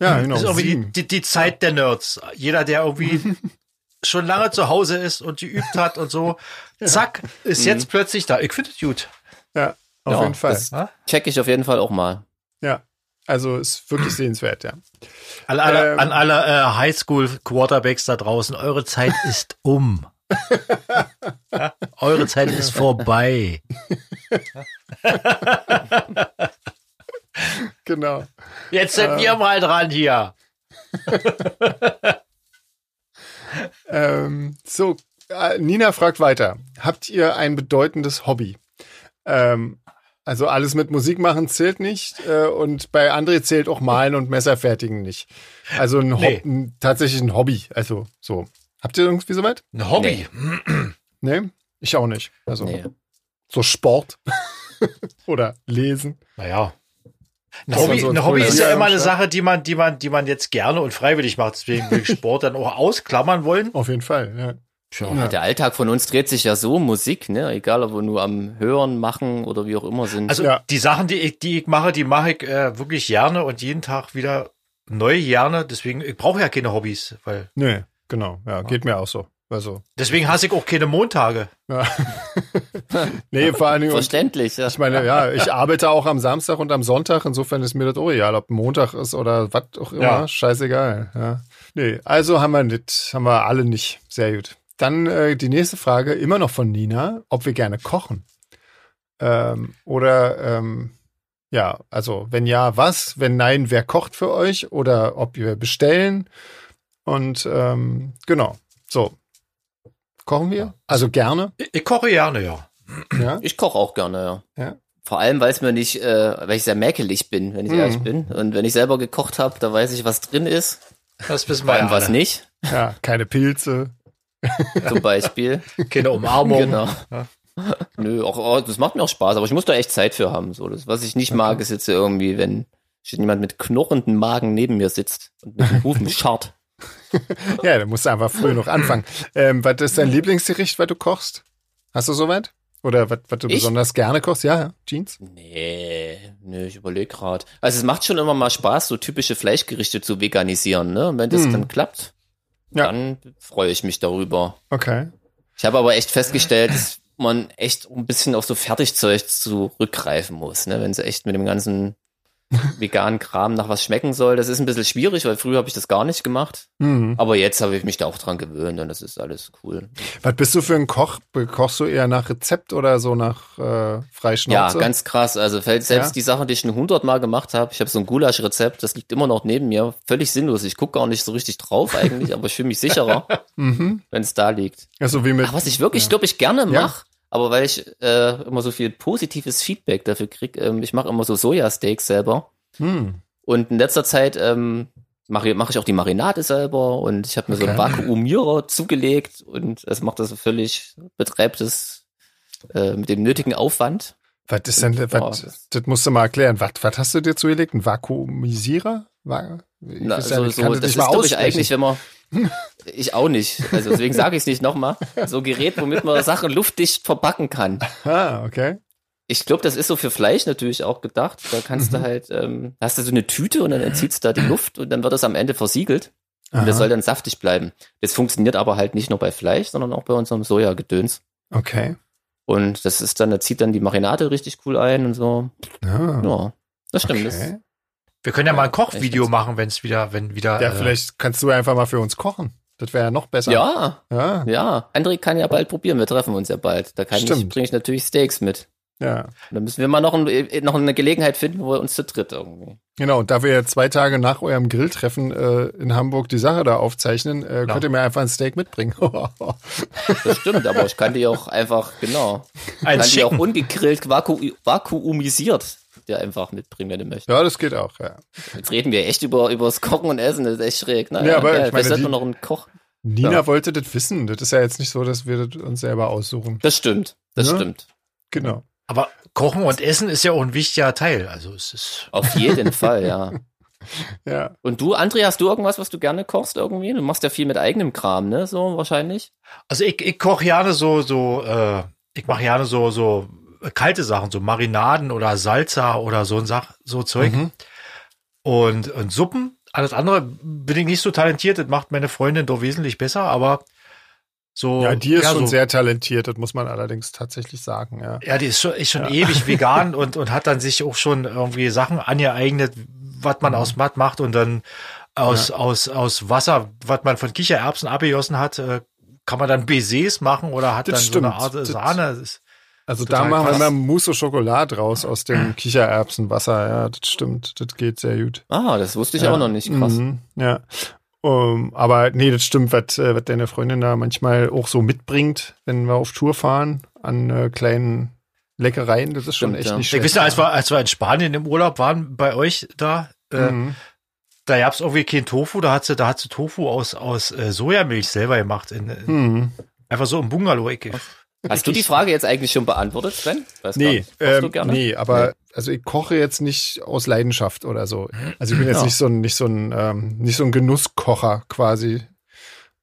C: Ja, genau.
A: Das ist irgendwie die, die, die Zeit der Nerds. Jeder, der irgendwie <laughs> schon lange zu Hause ist und geübt hat und so, zack, ist jetzt plötzlich da. Ich finde es gut.
C: Ja, auf
B: Ja,
C: jeden Fall.
B: Check ich auf jeden Fall auch mal.
C: Ja. Also ist wirklich sehenswert, ja.
A: An alle,
C: Ähm.
A: an alle äh, Highschool-Quarterbacks da draußen, eure Zeit <laughs> ist um. Eure Zeit ist vorbei.
C: Genau.
A: Jetzt sind wir mal dran hier. <laughs>
C: Ähm, so, äh, Nina fragt weiter. Habt ihr ein bedeutendes Hobby? Ähm, also alles mit Musik machen zählt nicht äh, und bei André zählt auch Malen und Messerfertigen nicht. Also ein,
A: Nee.
C: Ein tatsächlich ein Hobby. Also so. Habt ihr irgendwie soweit?
A: Ein Hobby.
C: Nee, <clears throat> ich auch nicht. Also
B: Nee.
C: so Sport <laughs> oder Lesen.
A: Naja. Ein Hobby,
C: so ein
A: Hobby ist ja immer eine Sache, die man, die man, die man jetzt gerne und freiwillig macht. Deswegen will ich Sport dann auch ausklammern wollen.
C: Auf jeden Fall. Ja.
B: Ja, Der Alltag von uns dreht sich ja so um Musik, ne? Egal, ob wir nur am Hören, Machen oder wie auch immer sind.
A: Also
C: Ja.
A: die Sachen, die ich, die ich mache, die mache ich äh, wirklich gerne und jeden Tag wieder neu gerne. Deswegen, ich brauche ja keine Hobbys, weil
C: Nee, genau. Ja, geht mir auch so. Also,
A: deswegen hasse ich auch keine Montage.
C: ja. <laughs> nee, vor allen Dingen. Und
B: Verständlich, ja.
C: ich meine, ja, ich arbeite auch am Samstag und am Sonntag. Insofern ist mir das auch egal, ob Montag ist oder was auch immer.
A: Ja.
C: Scheißegal. Ja. Nee, also haben wir nicht, haben wir alle nicht. Sehr gut. Dann äh, die nächste Frage, immer noch von Nina, ob wir gerne kochen. Ähm, oder ähm, ja, also wenn ja, was? Wenn nein, wer kocht für euch? Oder ob wir bestellen? Und ähm, genau, so. Kochen wir? Also gerne.
A: Ich, ich koche gerne, ja.
C: Ja.
B: Ich koche auch gerne, ja.
C: Ja.
B: Vor allem, weil es mir nicht, äh, weil ich sehr mäkelig bin, wenn ich
C: Mhm.
B: ehrlich bin. Und wenn ich selber gekocht habe, da weiß ich, was drin ist,
A: Das wissen
B: vor
A: wir
B: allem
A: ja
B: was nicht,
C: Ja, keine Pilze. <laughs>
B: zum Beispiel.
A: Keine Umarmung.
B: genau.
A: Ja.
B: Nö, auch, auch, das macht mir auch Spaß, aber ich muss da echt Zeit für haben. So, das, was ich nicht mag, ist jetzt irgendwie, wenn jemand mit knurrendem Magen neben mir sitzt und mit dem Hufen scharrt. <laughs>
C: Ja, da musst du einfach früh noch anfangen. Ähm, was ist dein Lieblingsgericht, was du kochst? Hast du soweit? Oder was, was du
B: Ich?
C: besonders gerne kochst? Ja, ja, Jeans.
B: Nee, nee, ich überlege gerade. Also es macht schon immer mal Spaß, so typische Fleischgerichte zu veganisieren, ne? Und wenn das
C: Hm.
B: dann klappt,
C: Ja.
B: dann freue ich mich darüber.
C: Okay.
B: Ich habe aber echt festgestellt, dass man echt ein bisschen auf so Fertigzeug zurückgreifen muss, ne? Wenn sie echt mit dem ganzen veganen Kram nach was schmecken soll. Das ist ein bisschen schwierig, weil früher habe ich das gar nicht gemacht.
C: Mhm.
B: Aber jetzt habe ich mich da auch dran gewöhnt und das ist alles cool.
C: Was bist du für ein Koch? Kochst du eher nach Rezept oder so nach äh,
B: Ja,
C: Freischnauze?
B: ganz krass. Also selbst
C: Ja?
B: die Sachen, die ich schon hundertmal gemacht habe. Ich habe so ein Gulasch-Rezept, das liegt immer noch neben mir. Völlig sinnlos. Ich gucke gar nicht so richtig drauf eigentlich, aber ich fühle mich sicherer, <laughs>
C: Mhm.
B: wenn es da liegt.
C: Also wie mit.
B: Ach, was ich wirklich, glaube ich, gerne
C: Ja.
B: mache, aber weil ich äh, immer so viel positives Feedback dafür krieg, ähm, ich mache immer so Sojasteaks selber.
C: Hm.
B: Und in letzter Zeit ähm, mache mach ich auch die Marinade selber und ich habe mir so einen
C: Okay.
B: Vakuumierer zugelegt und es macht das völlig, betreibt es äh, mit dem nötigen Aufwand.
C: Was ist denn,
B: Ja,
C: was,
B: das-
C: das musst du mal erklären. Was, was hast du dir zugelegt? Ein Vakuumisierer?
B: Na, so, so, das ist, glaube ich, eigentlich, wenn man. <laughs> Ich auch nicht. Also deswegen sage ich es nicht nochmal. So ein Gerät, womit man Sachen luftdicht verpacken kann.
C: Ah, okay.
B: Ich glaube, das ist so für Fleisch natürlich auch gedacht. Da kannst
C: Mhm.
B: du halt, ähm, hast du so eine Tüte und dann entzieht da die Luft und dann wird das am Ende versiegelt. Und das soll dann saftig bleiben. Das funktioniert aber halt nicht nur bei Fleisch, sondern auch bei unserem Sojagedöns.
C: Okay.
B: Und das ist dann, da zieht dann die Marinade richtig cool ein und so.
C: Ah,
B: Ja, das stimmt.
C: okay.
A: Wir können ja mal ein Kochvideo machen, wenn es wieder, wenn wieder.
C: Ja,
A: äh,
C: vielleicht kannst du einfach mal für uns kochen. Das wäre ja noch besser.
B: Ja,
C: Ja.
B: ja. André kann ja bald probieren. Wir treffen uns ja bald. Da kann ich,
C: Stimmt.
B: bringe ich natürlich Steaks mit.
C: Ja.
B: Und dann müssen wir mal noch, ein, noch eine Gelegenheit finden, wo wir uns zu dritt irgendwie.
C: Genau, und da wir ja zwei Tage nach eurem Grilltreffen äh, in Hamburg die Sache da aufzeichnen, äh,
A: Genau.
C: könnt ihr mir einfach ein Steak mitbringen. <laughs>
B: Das stimmt, aber ich kann die auch einfach, genau.
A: ein
B: kann die auch ungegrillt vaku vakuumisiert dir einfach mitbringen, wenn du möchtest.
C: ja, das geht auch, ja.
B: Jetzt reden wir echt über, über das Kochen und Essen, das ist echt schräg. Naja,
C: Ja, aber
B: geil.
C: ich meine, die-
B: noch einen Koch.
C: Nina
B: Ja.
C: wollte das wissen. Das ist ja jetzt nicht so, dass wir das uns selber aussuchen.
B: Das stimmt, das
C: Ne?
B: stimmt.
C: Genau.
A: Aber Kochen und Essen ist ja auch ein wichtiger Teil. Also es ist.
B: Auf jeden Fall, ja. <laughs>
C: Ja.
B: Und du, André, hast du irgendwas, was du gerne kochst irgendwie? Du machst ja viel mit eigenem Kram, ne? So wahrscheinlich.
A: Also ich, ich koche gerne so, so, äh, ich mache gerne so, so kalte Sachen, so Marinaden oder Salsa oder so ein Sach, so Zeug.
C: Mhm.
A: Und, und Suppen. Alles andere bin ich nicht so talentiert, das macht meine Freundin doch wesentlich besser, aber so.
C: Ja, die ist schon
A: so,
C: sehr talentiert, das muss man allerdings tatsächlich sagen, ja.
A: Ja, die ist schon, ist schon ewig <laughs> vegan und, und hat dann sich auch schon irgendwie Sachen angeeignet, was
C: Mhm.
A: man aus Matt macht und dann aus, aus, aus Wasser, was man von Kichererbsen abgegossen hat, äh, kann man dann Baisers machen oder hat
C: Das
A: dann
C: stimmt.
A: so eine Art Sahne. Das
C: Also
A: Total
C: da machen wir immer Mousse au Chocolat raus aus dem Kichererbsenwasser, ja, das stimmt, das geht sehr gut.
B: Ah, das wusste ich
C: ja.
B: auch noch nicht. Krass.
C: Mhm, ja. Um, aber nee, das stimmt, was, äh, was deine Freundin da manchmal auch so mitbringt, wenn wir auf Tour fahren, an äh, kleinen Leckereien, das ist schon
B: Stimmt,
C: echt
B: ja.
C: nicht
A: Ich
C: schlecht.
A: wisse, als wir, als wir in Spanien im Urlaub waren, bei euch da, äh,
C: Mhm.
A: da gab's irgendwie kein Tofu, da hat sie, da hat sie Tofu aus, aus äh, Sojamilch selber gemacht. In, in,
C: Mhm.
A: Einfach so im Bungalow. Ich,
B: Hast du die Frage jetzt eigentlich schon beantwortet, Sven? Weiß
C: Nee, ähm,
B: gerne?
C: nee, aber also ich koche jetzt nicht aus Leidenschaft oder so. Also ich bin jetzt
B: Ja.
C: nicht so ein, nicht so ein, ähm, nicht so ein Genusskocher quasi.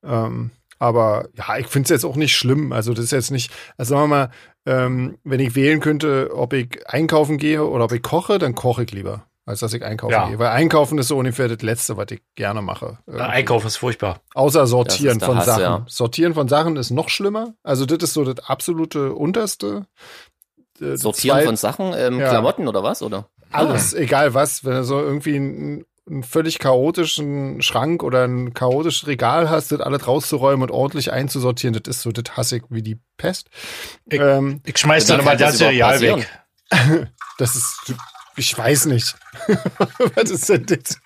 C: Ähm, aber ja, ich finde es jetzt auch nicht schlimm. Also das ist jetzt nicht, also sagen wir mal, ähm, wenn ich wählen könnte, ob ich einkaufen gehe oder ob ich koche, dann koche ich lieber, als dass ich einkaufen
A: Ja.
C: gehe. Weil einkaufen ist so ungefähr das Letzte, was ich gerne mache. Irgendwie.
A: Einkaufen ist furchtbar.
C: Außer sortieren von
B: Hass,
C: Sachen.
B: ja.
C: Sortieren von Sachen ist noch schlimmer. Also das ist so das absolute Unterste. Äh, das
B: Sortieren
C: Zweit-
B: von Sachen, ähm,
C: Ja.
B: Klamotten oder was, oder?
C: alles, egal was, wenn du so irgendwie einen, einen völlig chaotischen Schrank oder ein chaotisches Regal hast, das alles rauszuräumen und ordentlich einzusortieren, das ist so, das hasse ich wie die Pest.
A: Ich-
C: ähm,
A: Ich schmeiß
B: Wie
A: dann immer
B: das passieren?
A: weg. <laughs>
C: das ist, ich weiß nicht. <laughs> was ist denn das?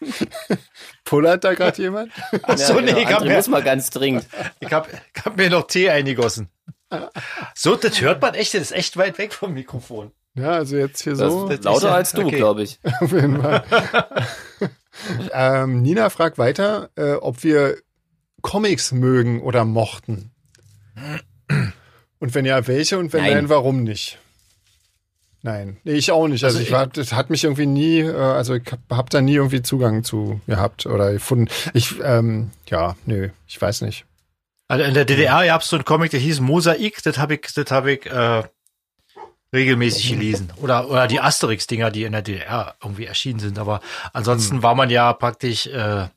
C: Pullert da gerade jemand?
A: Ach so, nee, ich hab,
B: André
A: mir,
B: muss mal ganz dringend.
A: ich, hab, ich hab mir noch Tee eingegossen. So, das hört man echt, das ist echt weit weg vom Mikrofon.
C: Ja, also jetzt hier
B: Das
C: so.
A: das-
B: lauter
A: ja-
B: als du,
A: okay.
B: glaube ich. <laughs>
C: Auf jeden Fall. <laughs> ähm, Nina fragt weiter, äh, ob wir Comics mögen oder mochten. Und wenn ja, welche und wenn
B: Nein.
C: nein, warum nicht? Nein, nee, ich auch nicht. Also,
A: Also
C: ich war, das hat mich irgendwie nie, äh, also ich hab, hab da nie irgendwie Zugang zu gehabt oder gefunden. Ich, ähm, ja, nö, ich weiß nicht.
A: Also in der DDR gab es so einen Comic, der hieß Mosaik, das habe ich, das habe ich äh, regelmäßig gelesen. Oder, oder die Asterix-Dinger, die in der DDR irgendwie erschienen sind. Aber ansonsten war man ja praktisch äh,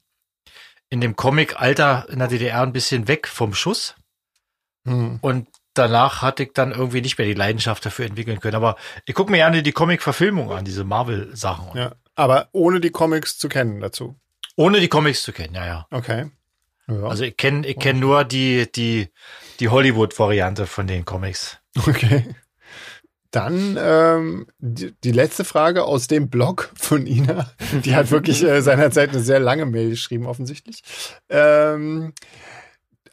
A: in dem Comic-Alter in der DDR ein bisschen weg vom Schuss.
C: Hm.
A: Und danach hatte ich dann irgendwie nicht mehr die Leidenschaft dafür entwickeln können. Aber ich gucke mir gerne die Comic-Verfilmung an, diese Marvel-Sachen.
C: Ja, aber ohne die Comics zu kennen dazu.
A: Ohne die Comics zu kennen, ja, ja.
C: Okay. Ja.
A: Also ich kenne ich kenn nur die, die, die Hollywood-Variante von den Comics.
C: Okay. Dann ähm, die, die letzte Frage aus dem Blog von Ina. Die hat wirklich äh, seinerzeit eine sehr lange Mail geschrieben, offensichtlich. Ähm,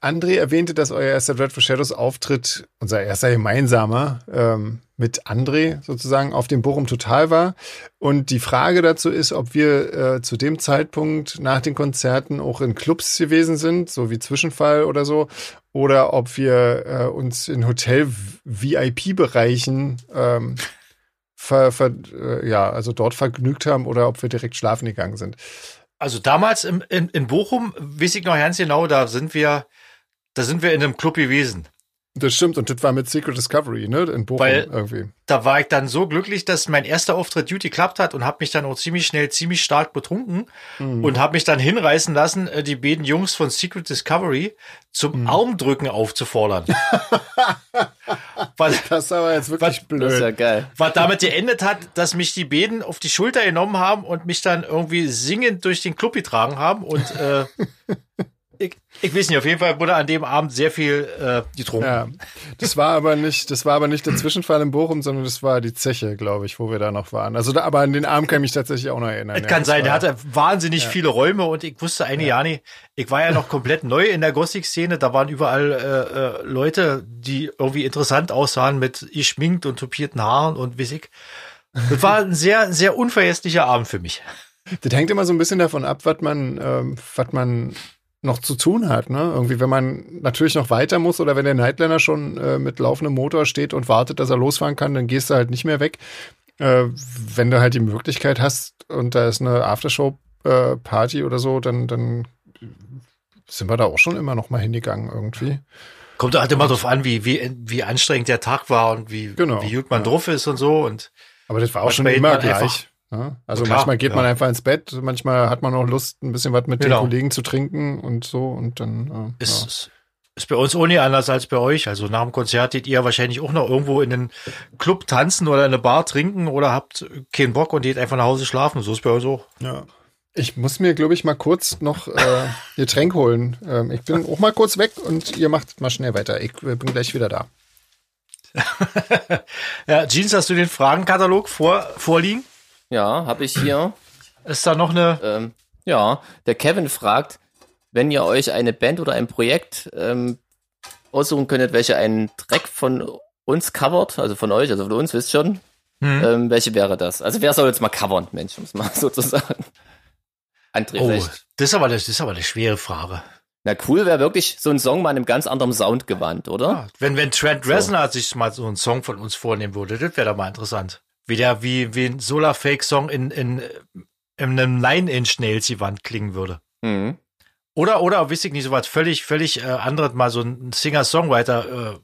C: André erwähnte, dass euer erster Dread for Shadows Auftritt, unser erster gemeinsamer, ähm, mit André sozusagen auf dem Bochum Total war. Und die Frage dazu ist, ob wir äh, zu dem Zeitpunkt nach den Konzerten auch in Clubs gewesen sind, so wie Zwischenfall oder so, oder ob wir äh, uns in Hotel-VIP-Bereichen ähm, ver, ver, äh, ja, also dort vergnügt haben oder ob wir direkt schlafen gegangen sind.
A: Also damals im, in, in Bochum, weiß ich noch ganz genau, da sind wir, da sind wir in einem Club gewesen.
C: Das stimmt, und das war mit Secret Discovery, ne? In Bochum
A: Weil-
C: irgendwie.
A: Da war ich dann so glücklich, dass mein erster Auftritt Duty geklappt hat und habe mich dann auch ziemlich schnell, ziemlich stark betrunken
C: Mhm.
A: und habe mich dann hinreißen lassen, äh, die beiden Jungs von Secret Discovery zum
C: Mhm.
A: Armdrücken aufzufordern. <laughs> was,
C: Das ist aber jetzt wirklich
A: Was-
C: blöd.
B: Das ist ja geil.
A: was damit geendet hat, dass mich die beiden auf die Schulter genommen haben und mich dann irgendwie singend durch den Club getragen haben und äh, <laughs> ich, ich weiß nicht, auf jeden Fall wurde an dem Abend sehr viel äh, getrunken.
C: Ja, das war aber nicht, das war aber nicht der Zwischenfall in Bochum, sondern das war die Zeche, glaube ich, wo wir da noch waren. Also da, aber an den Abend kann ich mich tatsächlich auch noch erinnern.
A: Es
C: ja.
A: kann sein, der hatte wahnsinnig viele Räume und ich wusste eine ja. nicht. Ich war ja noch komplett neu in der Gothic-Szene. Da waren überall äh, äh, Leute, die irgendwie interessant aussahen mit geschminkt und tupierten Haaren und weiß ich. Das war ein sehr, sehr unvergesslicher Abend für mich.
C: Das hängt immer so ein bisschen davon ab, was man, ähm, was man noch zu tun hat, ne? Irgendwie, wenn man natürlich noch weiter muss oder wenn der Nightliner schon äh, mit laufendem Motor steht und wartet, dass er losfahren kann, dann gehst du halt nicht mehr weg. Äh, wenn du halt die Möglichkeit hast und da ist eine Aftershow-Party oder so, dann, dann sind wir da auch schon immer noch mal hingegangen irgendwie.
A: Kommt halt immer drauf an, wie, wie, wie anstrengend der Tag war und wie,
C: Genau,
A: wie gut man
C: ja.
A: drauf ist und so. Und
C: Aber das war auch schon immer
A: man
C: gleich. Ne? Also
A: Klar,
C: manchmal geht man
A: ja.
C: einfach ins Bett, manchmal hat man auch Lust, ein bisschen was mit
A: Genau.
C: den Kollegen zu trinken und so und dann. Äh,
A: ist,
C: ja.
A: ist, ist bei uns auch nicht anders als bei euch. Also nach dem Konzert geht ihr wahrscheinlich auch noch irgendwo in einen Club tanzen oder in eine Bar trinken oder habt keinen Bock und geht einfach nach Hause schlafen. So ist bei uns auch.
C: Ja. Ich muss mir, glaube ich, mal kurz noch äh, <laughs> Getränk holen. Ähm, ich bin auch mal kurz weg und ihr macht mal schnell weiter. Ich äh, bin gleich wieder da. <laughs>
A: Ja, Jeans, hast du den Fragenkatalog vor, vorliegen?
B: Ja, habe ich hier.
A: Ist da noch eine?
B: Ähm, ja, der Kevin fragt, wenn ihr euch eine Band oder ein Projekt ähm, aussuchen könntet, welche einen Track von uns covert, also von euch, also von uns, wisst schon, hm. ähm, welche wäre das? Also wer soll jetzt mal covern, Mensch, um es mal <laughs> so zu sagen.
A: André, oh, das ist, aber, das ist aber eine schwere Frage.
B: Na cool wäre wirklich so ein Song mal in einem ganz anderen Sound gewandt, oder? Ja,
A: wenn, wenn Trent Reznor so. sich mal so einen Song von uns vornehmen würde, das wäre doch mal interessant. Wie der, wie, wie ein Solar Fake Song in, in, in einem Nine-Inch-Nails-Wand klingen würde. Mhm. Oder, oder, weiß ich nicht, so was völlig, völlig äh, anderes, mal so ein Singer-Songwriter äh,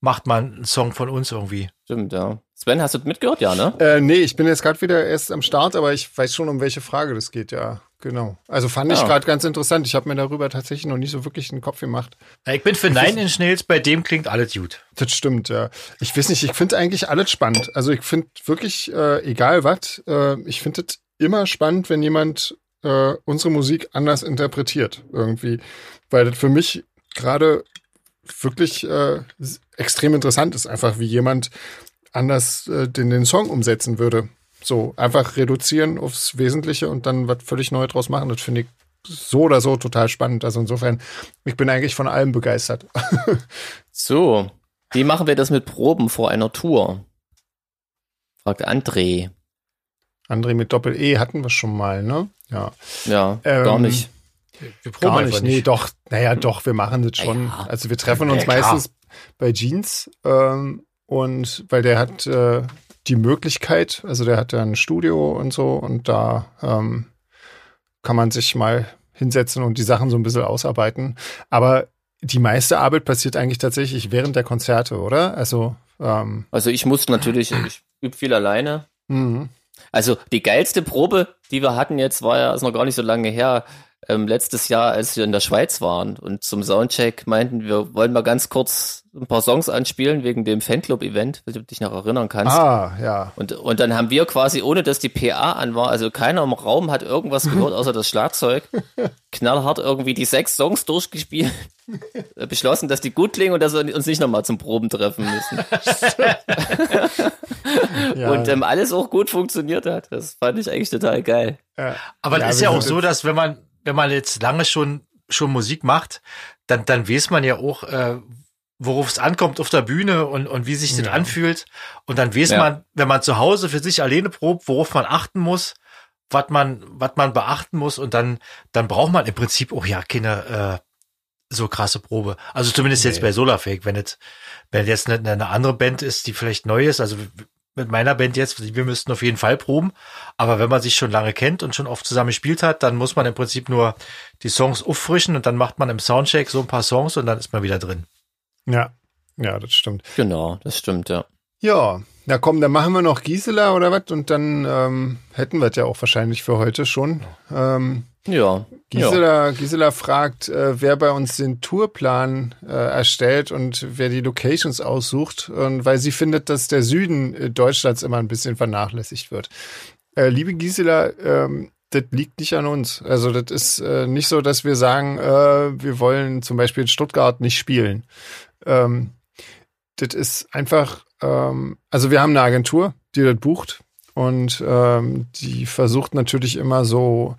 A: macht mal einen Song von uns irgendwie.
B: Stimmt, ja. Sven, hast du mitgehört, ja, ne?
C: Äh, nee, ich bin jetzt gerade wieder erst am Start, aber ich weiß schon, um welche Frage das geht, ja. Genau. Also fand ja. ich gerade ganz interessant. Ich habe mir darüber tatsächlich noch nicht so wirklich einen Kopf gemacht.
A: Ja, ich bin für Nine Inch Nails, bei dem klingt alles gut.
C: Das stimmt, ja. Ich weiß nicht, ich finde eigentlich alles spannend. Also ich finde wirklich, äh, egal was, äh, ich finde es immer spannend, wenn jemand äh, unsere Musik anders interpretiert irgendwie. Weil das für mich gerade wirklich äh, extrem interessant ist, einfach wie jemand anders äh, den, den Song umsetzen würde. So, einfach reduzieren aufs Wesentliche und dann was völlig Neues draus machen. Das finde ich so oder so total spannend. Also insofern, ich bin eigentlich von allem begeistert. <laughs>
B: so, wie machen wir das mit Proben vor einer Tour? Fragt André.
C: André mit Doppel-E hatten wir schon mal, ne?
B: Ja. Ja, ähm, gar nicht.
C: Wir proben gar nicht. nicht. Nee, doch. Naja, doch, wir machen das schon. Ja. Also wir treffen uns ja, meistens bei Jeans ähm, und weil der hat äh, die Möglichkeit, also der hat ja ein Studio und so und da ähm, kann man sich mal hinsetzen und die Sachen so ein bisschen ausarbeiten. Aber die meiste Arbeit passiert eigentlich tatsächlich während der Konzerte, oder? Also, ähm,
B: also ich muss natürlich, ich übe viel alleine. Mhm. Also die geilste Probe, die wir hatten jetzt, war ja, ist noch gar nicht so lange her, ähm, letztes Jahr, als wir in der Schweiz waren und zum Soundcheck meinten, wir wollen mal ganz kurz ein paar Songs anspielen wegen dem Fanclub-Event, wenn du dich noch erinnern kannst.
C: Ah, ja.
B: Und, und dann haben wir quasi, ohne dass die PA an war, also keiner im Raum hat irgendwas <laughs> gehört, außer das Schlagzeug, knallhart irgendwie die sechs Songs durchgespielt, beschlossen, dass die gut klingen und dass wir uns nicht nochmal zum Proben treffen müssen. <laughs> ja. Und ähm, alles auch gut funktioniert hat. Das fand ich eigentlich total geil.
A: Ja. Aber es ist ja auch so, dass wenn man, wenn man jetzt lange schon, schon Musik macht, dann, dann weiß man ja auch, äh, worauf es ankommt auf der Bühne und, und wie sich das ja. anfühlt. Und dann weiß ja. man, wenn man zu Hause für sich alleine probt, worauf man achten muss, was man, was man beachten muss. Und dann, dann braucht man im Prinzip auch ja keine äh, so krasse Probe. Also zumindest nee. jetzt bei Solarfake, wenn jetzt, wenn jetzt eine, eine andere Band ist, die vielleicht neu ist, also mit meiner Band jetzt, wir müssten auf jeden Fall proben. Aber wenn man sich schon lange kennt und schon oft zusammen gespielt hat, dann muss man im Prinzip nur die Songs auffrischen und dann macht man im Soundcheck so ein paar Songs und dann ist man wieder drin.
C: Ja, ja, das stimmt.
B: Genau, das stimmt, ja.
C: Ja, na komm, dann machen wir noch Gisela oder was und dann ähm, hätten wir es ja auch wahrscheinlich für heute schon. Ähm,
B: ja.
C: Gisela. Gisela fragt, äh, wer bei uns den Tourplan äh, erstellt und wer die Locations aussucht, und weil sie findet, dass der Süden äh, Deutschlands immer ein bisschen vernachlässigt wird. Äh, liebe Gisela, ähm, das liegt nicht an uns. Also das ist äh, nicht so, dass wir sagen, äh, wir wollen zum Beispiel in Stuttgart nicht spielen. Ähm, das ist einfach, ähm, also wir haben eine Agentur, die das bucht und ähm, die versucht natürlich immer so,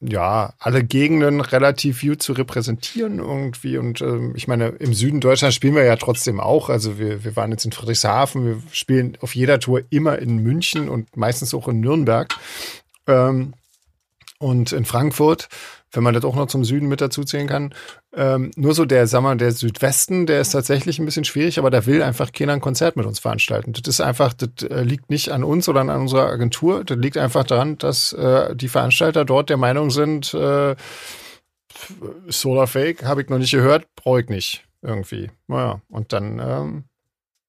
C: ja, alle Gegenden relativ gut zu repräsentieren irgendwie. Und ähm, ich meine, im Süden Deutschlands spielen wir ja trotzdem auch. Also wir, wir waren jetzt in Friedrichshafen, wir spielen auf jeder Tour immer in München und meistens auch in Nürnberg. Ähm, und in Frankfurt wenn man das auch noch zum Süden mit dazu zählen kann. Ähm, nur so der, sag mal, der Südwesten, der ist tatsächlich ein bisschen schwierig, aber da will einfach keiner ein Konzert mit uns veranstalten. Das ist einfach, das äh, liegt nicht an uns oder an unserer Agentur. Das liegt einfach daran, dass äh, die Veranstalter dort der Meinung sind, äh, Solar Fake habe ich noch nicht gehört, brauche ich nicht irgendwie. Naja, und dann ähm,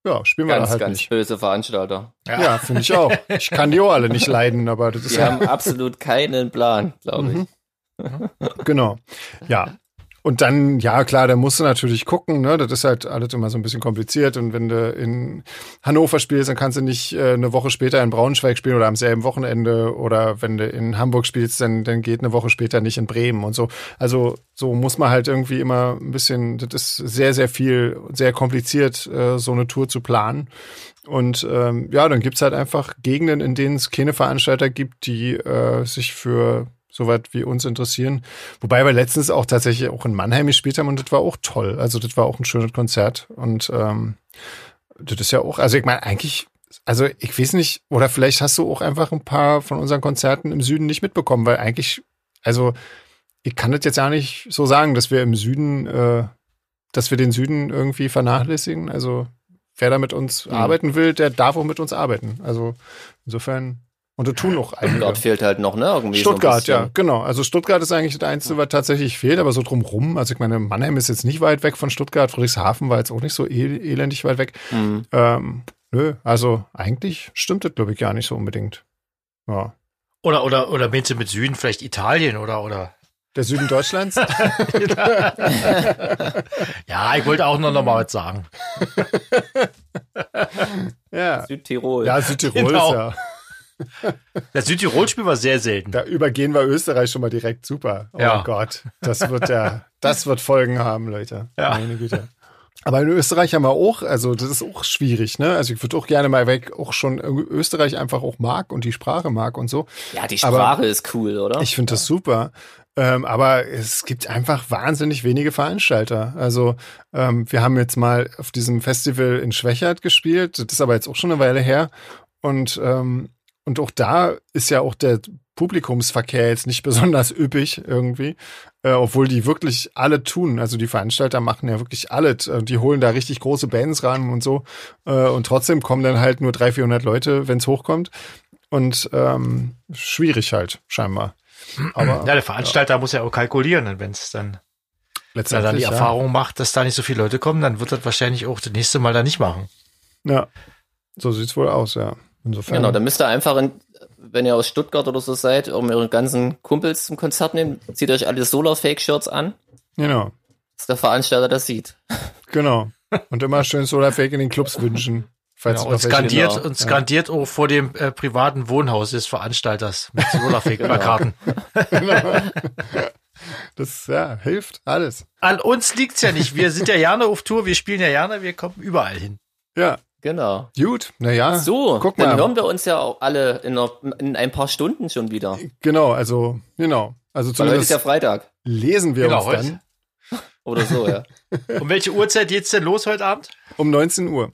C: ja, spielen wir
B: ganz,
C: da halt
B: ganz
C: nicht.
B: böse Veranstalter.
C: Ja, ja finde ich auch. Ich kann die auch alle nicht leiden, aber das ist
B: Die ja haben absolut keinen Plan, glaube ich. Mhm. <laughs>
C: genau. Ja. Und dann, ja klar, da musst du natürlich gucken, ne? Das ist halt alles immer so ein bisschen kompliziert. Und wenn du in Hannover spielst, dann kannst du nicht äh, eine Woche später in Braunschweig spielen oder am selben Wochenende. Oder wenn du in Hamburg spielst, dann, dann geht eine Woche später nicht in Bremen und so. Also so muss man halt irgendwie immer ein bisschen, das ist sehr, sehr viel, sehr kompliziert, äh, so eine Tour zu planen. Und ähm, ja, dann gibt's halt einfach Gegenden, in denen es keine Veranstalter gibt, die äh, sich für soweit wie uns interessieren. Wobei wir letztens auch tatsächlich auch in Mannheim gespielt haben und das war auch toll. Also das war auch ein schönes Konzert und ähm, das ist ja auch, also ich meine eigentlich, also ich weiß nicht, oder vielleicht hast du auch einfach ein paar von unseren Konzerten im Süden nicht mitbekommen, weil eigentlich, also ich kann das jetzt ja nicht so sagen, dass wir im Süden, äh, dass wir den Süden irgendwie vernachlässigen. Also wer da mit uns mhm. arbeiten will, der darf auch mit uns arbeiten. Also insofern und da tun auch einige.
B: Stuttgart fehlt halt noch, ne? Irgendwie
C: Stuttgart, so ja, genau. Also Stuttgart ist eigentlich das Einzige, was tatsächlich fehlt, aber so drumrum. Also ich meine, Mannheim ist jetzt nicht weit weg von Stuttgart, Friedrichshafen war jetzt auch nicht so el elendig weit weg. Mhm. Ähm, nö, also eigentlich stimmt das, glaube ich, gar nicht so unbedingt. Ja.
A: Oder, oder, oder meinst du mit Süden vielleicht Italien oder, oder?
C: Der Süden Deutschlands? <laughs>
A: ja, ich wollte auch nur noch mal was sagen.
C: ja.
B: Südtirol.
C: Ja, Südtirol genau. ist ja.
A: Das Südtirol-Spiel war sehr selten.
C: Da übergehen wir Österreich schon mal direkt super. Oh
A: ja.
C: Gott, das wird ja, das wird Folgen haben, Leute.
A: Ja.
C: Meine Güte. Aber in Österreich haben wir auch, also das ist auch schwierig, ne? Also ich würde auch gerne mal weg, auch schon Österreich einfach auch mag und die Sprache mag und so.
B: Ja, die Sprache aber ist cool, oder?
C: Ich finde
B: ja.
C: das super. Ähm, aber es gibt einfach wahnsinnig wenige Veranstalter. Also ähm, wir haben jetzt mal auf diesem Festival in Schwächert gespielt. Das ist aber jetzt auch schon eine Weile her. Und ähm, und auch da ist ja auch der Publikumsverkehr jetzt nicht <laughs> besonders üppig irgendwie, äh, obwohl die wirklich alle tun. Also die Veranstalter machen ja wirklich alles. Äh, die holen da richtig große Bands ran und so. Äh, und trotzdem kommen dann halt nur 300, 400 Leute, wenn es hochkommt. Und ähm, schwierig halt, scheinbar.
A: Aber, ja, der Veranstalter ja. muss ja auch kalkulieren, wenn es dann wenn er dann die ja. Erfahrung macht, dass da nicht so viele Leute kommen, dann wird das wahrscheinlich auch das nächste Mal da nicht machen.
C: Ja, so sieht's wohl aus, ja. Insofern.
B: Genau, dann müsst ihr einfach, in, wenn ihr aus Stuttgart oder so seid, um eure ganzen Kumpels zum Konzert nehmen, zieht euch alle Solar-Fake-Shirts an.
C: Genau.
B: Dass der Veranstalter das sieht.
C: Genau. <laughs> Und immer schön Solar-Fake in den Clubs wünschen.
A: Falls genau, und skandiert, genau. und skandiert ja. auch vor dem äh, privaten Wohnhaus des Veranstalters mit Solarfake-Plakaten. <laughs> <laughs>
C: genau. Das ja, hilft alles.
A: An uns liegt's ja nicht. Wir sind ja gerne auf Tour, wir spielen ja gerne, wir kommen überall hin.
C: Ja,
B: Genau.
C: Gut, naja.
B: So, guck mal. dann hören wir uns ja auch alle in, einer, in ein paar Stunden schon wieder.
C: Genau, also, genau. Also
B: zumindest heute ist ja Freitag.
C: Lesen wir genau, uns dann. <laughs>
B: Oder so, ja.
A: um welche Uhrzeit geht's denn los heute Abend?
C: Um 19 Uhr.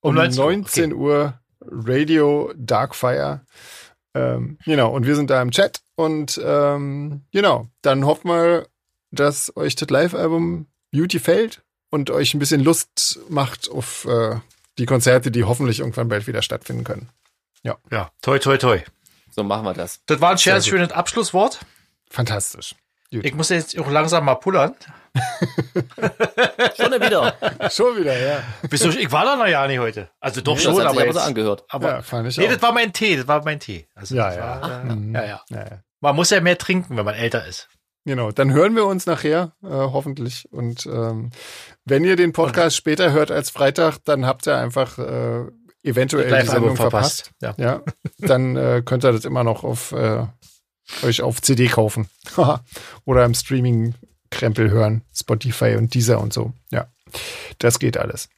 C: Um, um 19, 19 okay. Uhr Radio Darkfire. Ähm, genau, und wir sind da im Chat. Und ähm, genau, dann hoffen wir, dass euch das Live-Album Beauty fällt und euch ein bisschen Lust macht auf äh, die Konzerte, die hoffentlich irgendwann bald wieder stattfinden können. Ja.
A: Ja, toi, toi, toi.
B: So machen wir das.
A: Das war ein schönes, schönes Abschlusswort.
C: Fantastisch.
A: Gut. Ich muss jetzt auch langsam mal pullern. <laughs>
B: schon wieder.
C: schon wieder, ja.
A: Wieso? Ich war da noch ja nicht heute. Also doch
B: nee,
A: schon,
B: das hat
A: aber,
B: so angehört.
A: Aber
C: ja, fand ich
A: nee,
C: auch.
A: das war mein Tee, das war mein Tee.
C: Also ja, ja.
A: War, äh, mhm. ja, ja. ja, ja. Man muss ja mehr trinken, wenn man älter ist.
C: Genau, dann hören wir uns nachher, äh, hoffentlich. Und ähm, wenn ihr den Podcast Und, später hört als Freitag, dann habt ihr einfach äh, eventuell die, die Sendung verpasst.
A: verpasst.
C: Ja. ja, dann äh, könnt ihr das immer noch auf äh, euch auf CD kaufen <laughs> oder im Streaming-Krempel hören, Spotify und dieser und so. Ja, das geht alles.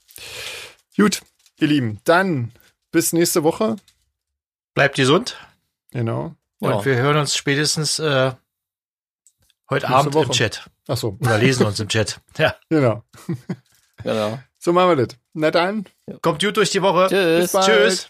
C: Gut, ihr Lieben, dann bis nächste Woche.
A: Bleibt gesund.
C: Genau.
A: Und ja. wir hören uns spätestens äh, Heute Nächste Abend Woche. im Chat.
C: Ach so.
A: Oder lesen uns im Chat. <laughs> Ja.
C: Genau. <laughs>
B: genau.
C: So machen wir das. Na dann.
A: Kommt gut durch die Woche.
B: Tschüss.
A: Tschüss.